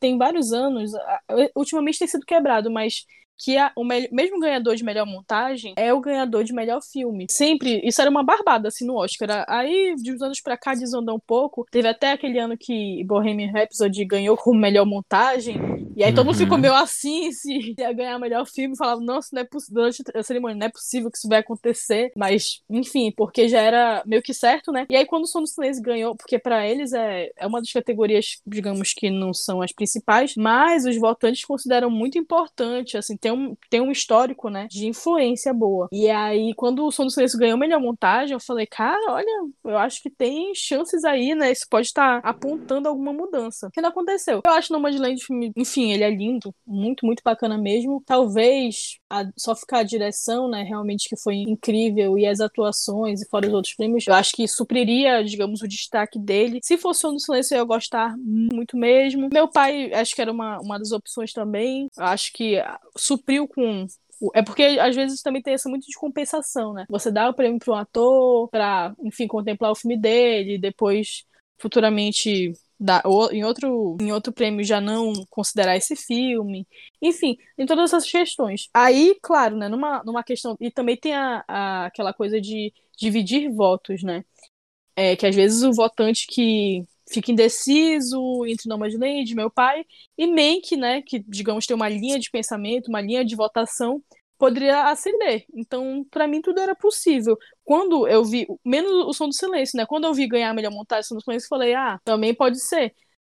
tem vários anos, ultimamente tem sido quebrado, mas que a, o me mesmo ganhador de melhor montagem é o ganhador de melhor filme. Sempre, isso era uma barbada, assim, no Oscar. Aí, de uns anos pra cá, desandou um pouco. Teve até aquele ano que Bohemian Rhapsody ganhou como melhor montagem. E aí todo mundo ficou uhum. meio assim, se ia ganhar melhor filme. Falava, nossa, não é durante a cerimônia, não é possível que isso vai acontecer. Mas, enfim, porque já era meio que certo, né? E aí, quando o Sono Silêncio ganhou, porque para eles é, é uma das categorias, digamos que não são as principais, mas os votantes consideram muito importante, assim, tem um, tem um histórico, né, de influência boa. E aí, quando o Som do Silêncio ganhou melhor montagem, eu falei, cara, olha, eu acho que tem chances aí, né, isso pode estar tá apontando alguma mudança. Que não aconteceu. Eu acho Nomadland, enfim, ele é lindo, muito, muito bacana mesmo. Talvez a, só ficar a direção, né, realmente que foi incrível, e as atuações, e fora os outros prêmios, eu acho que supriria, digamos, o destaque dele. Se fosse Som do Silêncio, eu ia gostar muito mesmo. Meu pai, acho que era uma, uma das opções também. Eu acho que supriu com é porque às vezes também tem essa muito de compensação, né? Você dá o prêmio para um ator para, enfim, contemplar o filme dele, depois futuramente ou, em outro em outro prêmio já não considerar esse filme. Enfim, em todas essas questões. Aí, claro, né, numa, numa questão e também tem a, a aquela coisa de dividir votos, né? É, que às vezes o votante que fica indeciso entre Nomadland, meu pai, e Mank, né, que digamos tem uma linha de pensamento, uma linha de votação, poderia acender. Então, para mim tudo era possível. Quando eu vi, menos o som do silêncio, né? Quando eu vi ganhar a melhor montagem som do silêncio, falei: "Ah, também pode ser".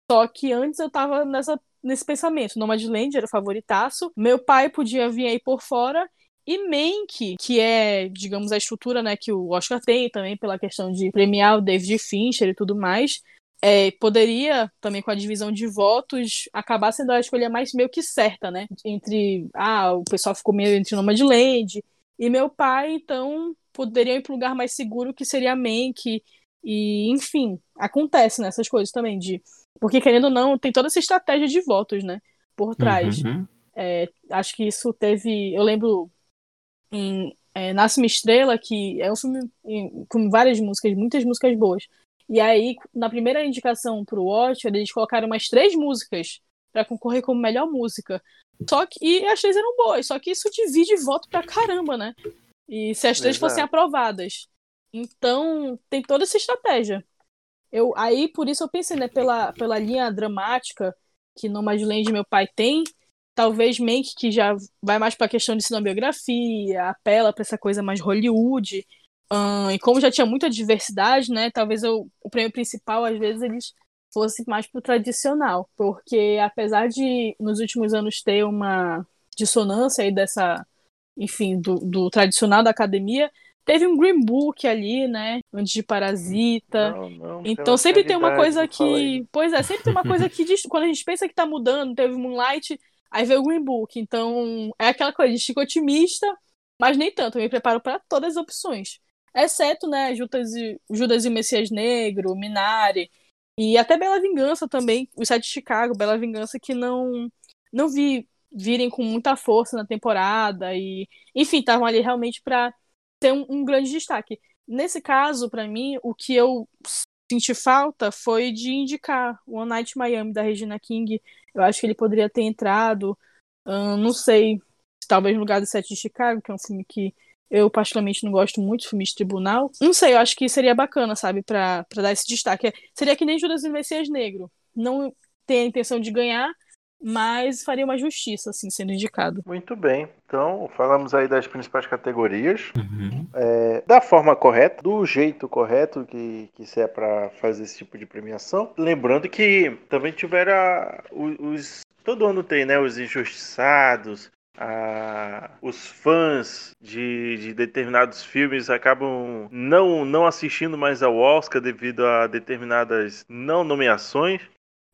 Só que antes eu tava nessa nesse pensamento, Nomadland era favoritaço, meu pai podia vir aí por fora e Mank, que é, digamos, a estrutura né, que o Oscar tem também pela questão de premiar o David Fincher e tudo mais, é, poderia, também com a divisão de votos, acabar sendo a escolha mais meio que certa, né? Entre, ah, o pessoal ficou meio entre Nomadland e meu pai, então poderiam ir para um lugar mais seguro que seria Mank. E, enfim, acontece nessas né, coisas também, de. Porque, querendo ou não, tem toda essa estratégia de votos, né? Por trás. Uhum. É, acho que isso teve. Eu lembro em é, Nasce uma Estrela, que é um filme com várias músicas, muitas músicas boas. E aí, na primeira indicação pro Oscar, eles colocaram umas três músicas para concorrer como melhor música. Só que e as três eram boas, só que isso divide voto pra caramba, né? E se as três Exato. fossem aprovadas. Então, tem toda essa estratégia. Eu, aí, por isso eu pensei, né, pela, pela linha dramática que Nomadland meu pai tem, talvez Mank, que já vai mais pra questão de cinebiografia, apela para essa coisa mais Hollywood, e como já tinha muita diversidade, né? Talvez eu, o prêmio principal, às vezes, eles fosse mais pro tradicional. Porque apesar de, nos últimos anos, ter uma dissonância aí dessa, enfim, do, do tradicional da academia, teve um Green Book ali, né? Antes de Parasita. Não, não, então sempre tem uma coisa que. Pois é, sempre tem uma coisa que diz, quando a gente pensa que tá mudando, teve Moonlight, aí veio o Green Book. Então é aquela coisa, a gente fica otimista, mas nem tanto. Eu me preparo para todas as opções. Exceto, né, Judas e, Judas e Messias Negro, Minari, e até Bela Vingança também, o Sete de Chicago, Bela Vingança, que não, não vi virem com muita força na temporada, e enfim, estavam ali realmente para ter um, um grande destaque. Nesse caso, para mim, o que eu senti falta foi de indicar One Night Miami da Regina King. Eu acho que ele poderia ter entrado, não sei, talvez no lugar do Sete de Chicago, que é um filme que eu, particularmente, não gosto muito de filmes de tribunal. Não sei, eu acho que seria bacana, sabe, pra, pra dar esse destaque. É, seria que nem Judas e Messias Negro. Não tem a intenção de ganhar, mas faria uma justiça, assim, sendo indicado. Muito bem. Então, falamos aí das principais categorias. Uhum. É, da forma correta, do jeito correto que, que se é para fazer esse tipo de premiação. Lembrando que também tiveram os. Todo ano tem, né? Os injustiçados, a- os fãs de, de determinados filmes acabam não, não assistindo mais ao Oscar devido a determinadas não nomeações.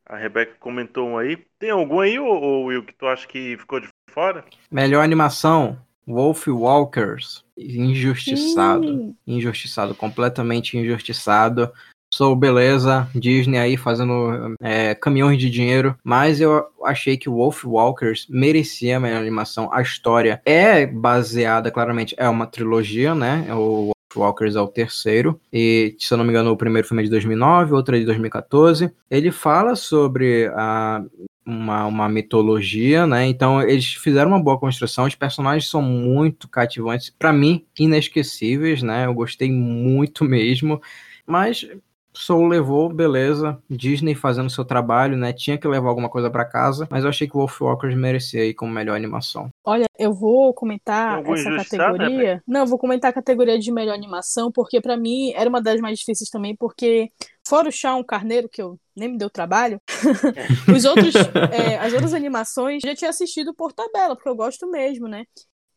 A Rebeca comentou um aí. Tem algum aí, ô Will, que tu acha que ficou de fora? Melhor animação, Wolf Walkers. Injustiçado. Sim. Injustiçado, completamente injustiçado. Sou beleza, Disney aí fazendo é, caminhões de dinheiro, mas eu achei que Wolf Walkers merecia a melhor animação. A história é baseada, claramente, é uma trilogia, né? O Wolf Walkers é o terceiro, e se eu não me engano, o primeiro filme é de 2009, outro é de 2014. Ele fala sobre a uma, uma mitologia, né? Então eles fizeram uma boa construção. Os personagens são muito cativantes, Pra mim inesquecíveis, né? Eu gostei muito mesmo, mas Soul levou, beleza. Disney fazendo seu trabalho, né? Tinha que levar alguma coisa pra casa, mas eu achei que Wolf Walkers merecia aí como melhor animação. Olha, eu vou comentar Tem algum essa categoria. Não, eu vou comentar a categoria de melhor animação, porque pra mim era uma das mais difíceis também, porque fora o Chão Carneiro, que eu nem me deu trabalho, os outros, é, as outras animações eu já tinha assistido por tabela, porque eu gosto mesmo, né?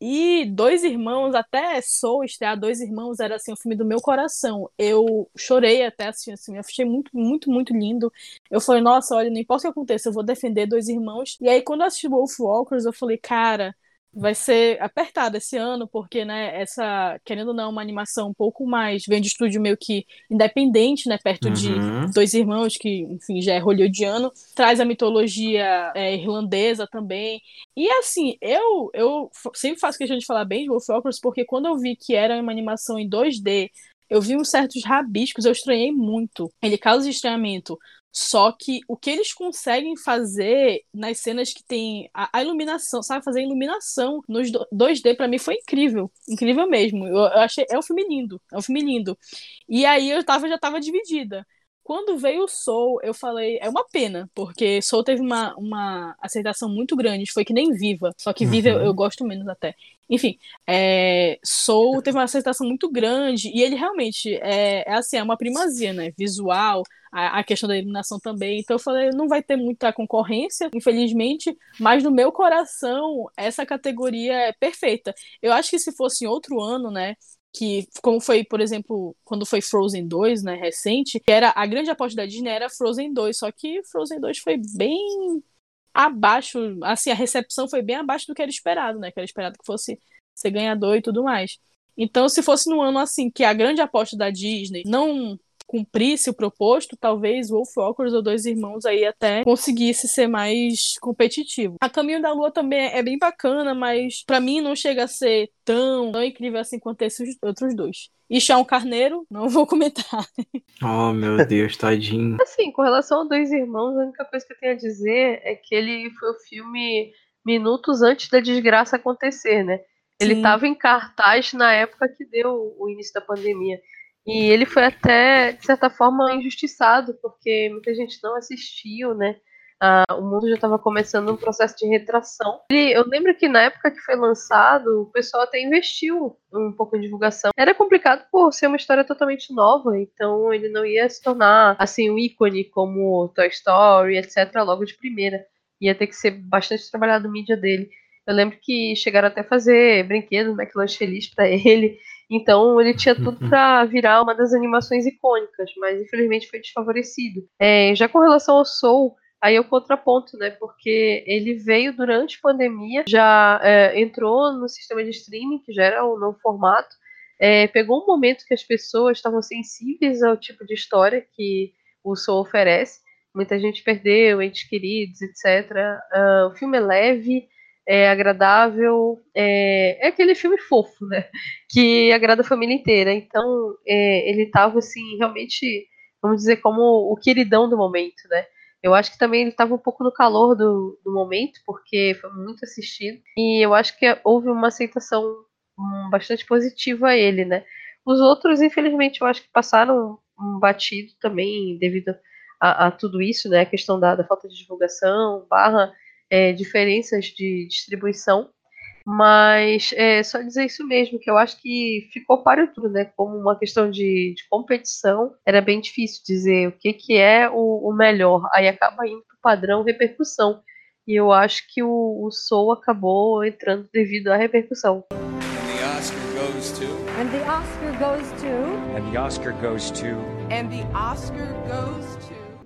E Dois Irmãos, até Soul estrear Dois Irmãos, era assim, o filme do meu coração. Eu chorei até assistindo assim, eu achei muito, muito, muito lindo. Eu falei, nossa, olha, não importa o que aconteça, eu vou defender Dois Irmãos. E aí, quando eu assisti Wolf Walkers, eu falei, cara, vai ser apertado esse ano, porque, né, essa, querendo ou não, uma animação um pouco mais, vem de estúdio meio que independente, né, perto Uhum. de Dois Irmãos, que, enfim, já é hollywoodiano, traz a mitologia é, irlandesa também. E, assim, eu, eu sempre faço questão de falar bem de Wolf Walkers, porque quando eu vi que era uma animação em 2D, eu vi uns certos rabiscos, eu estranhei muito. Ele causa estranhamento. Só que o que eles conseguem fazer nas cenas que tem a, a iluminação, sabe? Fazer iluminação nos do- 2D pra mim foi incrível. Incrível mesmo. Eu, eu achei. É um filme lindo. É um filme lindo. E aí eu tava, já tava dividida. Quando veio o Soul, eu falei, é uma pena, porque Soul teve uma, uma aceitação muito grande, foi que nem Viva, só que Viva eu, Uhum. eu gosto menos até. Enfim, é, Soul teve uma aceitação muito grande, e ele realmente é, é assim, é uma primazia, né? Visual, a, a questão da iluminação também. Então eu falei, não vai ter muita concorrência, infelizmente, mas no meu coração, essa categoria é perfeita. Eu acho que se fosse em outro ano, né? Que como foi, por exemplo, quando foi Frozen 2, né, recente, que era a grande aposta da Disney era Frozen 2, só que Frozen 2 foi bem abaixo, assim, a recepção foi bem abaixo do que era esperado, né, que era esperado que fosse ser ganhador e tudo mais. Então, se fosse num ano assim, que a grande aposta da Disney não cumprisse o proposto, talvez Wolf Walkers ou Dois Irmãos aí até conseguisse ser mais competitivo. A Caminho da Lua também é bem bacana, mas pra mim não chega a ser tão, tão incrível assim quanto esses outros dois. E Chão Carneiro, não vou comentar. Oh, meu Deus, tadinho. Assim, com relação a Dois Irmãos, a única coisa que eu tenho a dizer é que ele foi o filme minutos antes da desgraça acontecer, né? Ele Sim. estava em cartaz na época que deu o início da pandemia. E ele foi até, de certa forma, injustiçado, porque muita gente não assistiu, né? Ah, o mundo já estava começando um processo de retração. Ele- eu lembro que na época que foi lançado, o pessoal até investiu um pouco em divulgação. Era complicado por ser uma história totalmente nova, então ele não ia se tornar assim um ícone como Toy Story, etc. Logo de primeira. Ia ter que ser bastante trabalhado a mídia dele. Eu lembro que chegaram até a fazer brinquedos, McLanche Feliz pra ele. Então ele tinha tudo pra virar uma das animações icônicas, mas infelizmente foi desfavorecido. É, já com relação ao Soul, aí é o contraponto, né? Porque ele veio durante a pandemia, já é, entrou no sistema de streaming, que já era o novo formato. É, pegou um momento que as pessoas estavam sensíveis ao tipo de história que o Soul oferece. Muita gente perdeu, entes queridos, etc. Ah, o filme é leve, é agradável, é, é aquele filme fofo, né? Que agrada a família inteira. Então, é, ele tava assim, realmente, vamos dizer, como o queridão do momento, né? Eu acho que também ele estava um pouco no calor do, do momento, porque foi muito assistido. E eu acho que houve uma aceitação hum, bastante positiva a ele, né? Os outros, infelizmente, eu acho que passaram um batido também devido a, a tudo isso, né? A questão da, da falta de divulgação, barra é, diferenças de distribuição. Mas é só dizer isso mesmo, que eu acho que ficou para tudo, né? Como uma questão de, de competição, era bem difícil dizer o que, que é o, o melhor. Aí acaba indo para o padrão repercussão. E eu acho que o, o Soul acabou entrando devido à repercussão. And the Oscar goes to. And the Oscar goes to. And the Oscar goes to. And the Oscar goes to.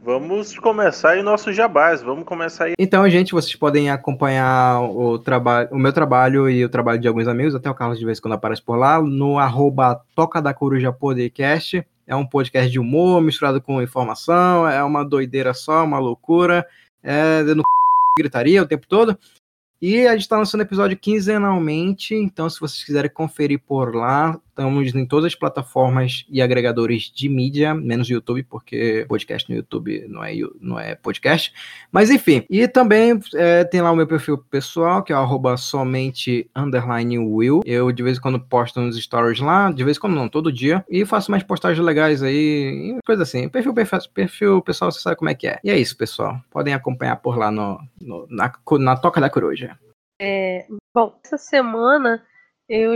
Vamos começar aí nosso jabás. Vamos começar aí. Então, gente, vocês podem acompanhar o, trabalho, o meu trabalho e o trabalho de alguns amigos, até o Carlos de vez em quando aparece por lá, no arroba Toca da Coruja Podcast. É um podcast de humor misturado com informação, é uma doideira só, uma loucura. É no gritaria o tempo todo. E a gente está lançando episódio quinzenalmente, então se vocês quiserem conferir por lá, estamos em todas as plataformas e agregadores de mídia, menos YouTube, porque podcast no YouTube não é, não é podcast. Mas enfim, e também é, tem lá o meu perfil pessoal, que é arroba somente underline will. Eu de vez em quando posto nos stories lá, de vez em quando não, todo dia, e faço mais postagens legais aí, coisa assim. Perfil, perfil, perfil pessoal, você sabe como é que é. E é isso, pessoal. Podem acompanhar por lá no, no na, na Toca da Coruja. É, bom, essa semana eu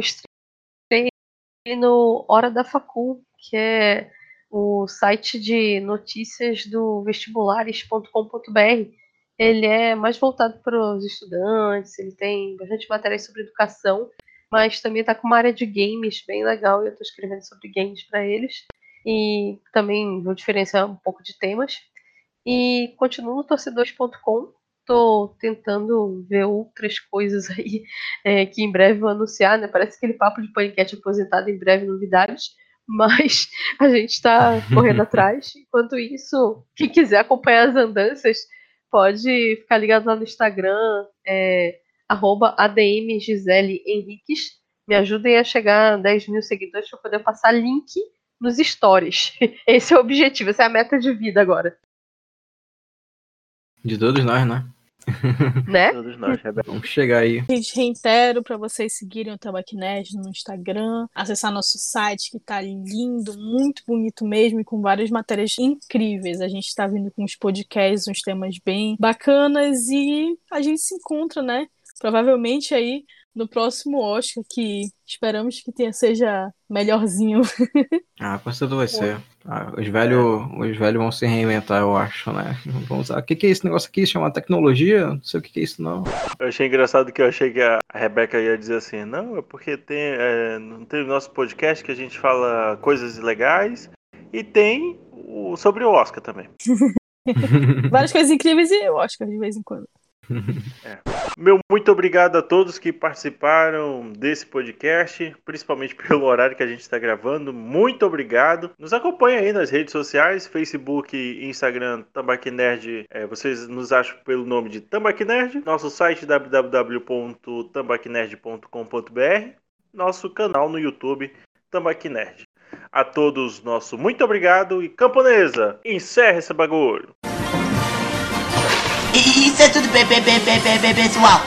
no Hora da Facul, que é o site de notícias do vestibulares.com.br. Ele é mais voltado para os estudantes, ele tem bastante matérias sobre educação, mas também está com uma área de games bem legal. Eu estou escrevendo sobre games para eles e também vou diferenciar um pouco de temas. E continuo no torcedores.com, tô tentando ver outras coisas aí é, que em breve vou anunciar, né? Parece aquele papo de paniquete aposentado em breve novidades, mas a gente está correndo atrás. Enquanto isso, quem quiser acompanhar as andanças, pode ficar ligado lá no Instagram, é, arroba ADM Gisele Henriques. Me ajudem a chegar a 10 mil seguidores para poder passar link nos stories. Esse é o objetivo, essa é a meta de vida agora. De todos nós, né? né? Todos nós, Rebeca. Vamos chegar aí. Gente, reitero para vocês seguirem o Tabaquinés no Instagram, acessar nosso site que tá lindo, muito bonito mesmo, e com várias matérias incríveis. A gente está vindo com uns podcasts, uns temas bem bacanas e a gente se encontra, né? Provavelmente aí no próximo Oscar, que esperamos que tenha, seja melhorzinho. Ah, com certeza vai ser. Ah, os velhos os velhos vão se reinventar, eu acho, né? Vamos usar. O que, que é esse negócio aqui? Chama tecnologia? Não sei o que, que é isso, não. Eu achei engraçado que eu achei que a Rebeca ia dizer assim, não, é porque tem, é, não tem o nosso podcast que a gente fala coisas legais e tem o, sobre o Oscar também. Várias coisas incríveis e o Oscar de vez em quando. É. Meu muito obrigado a todos que participaram desse podcast, principalmente pelo horário que a gente está gravando. Muito obrigado. Nos acompanhe aí nas redes sociais, Facebook Instagram Tambaqui Nerd. É, vocês nos acham pelo nome de Tambaqui Nerd. Nosso site www.tambaquinerd.com.br. Nosso canal no YouTube Tambaqui Nerd. A todos, nosso muito obrigado e camponesa, encerra esse bagulho. Isso é tudo, pessoal.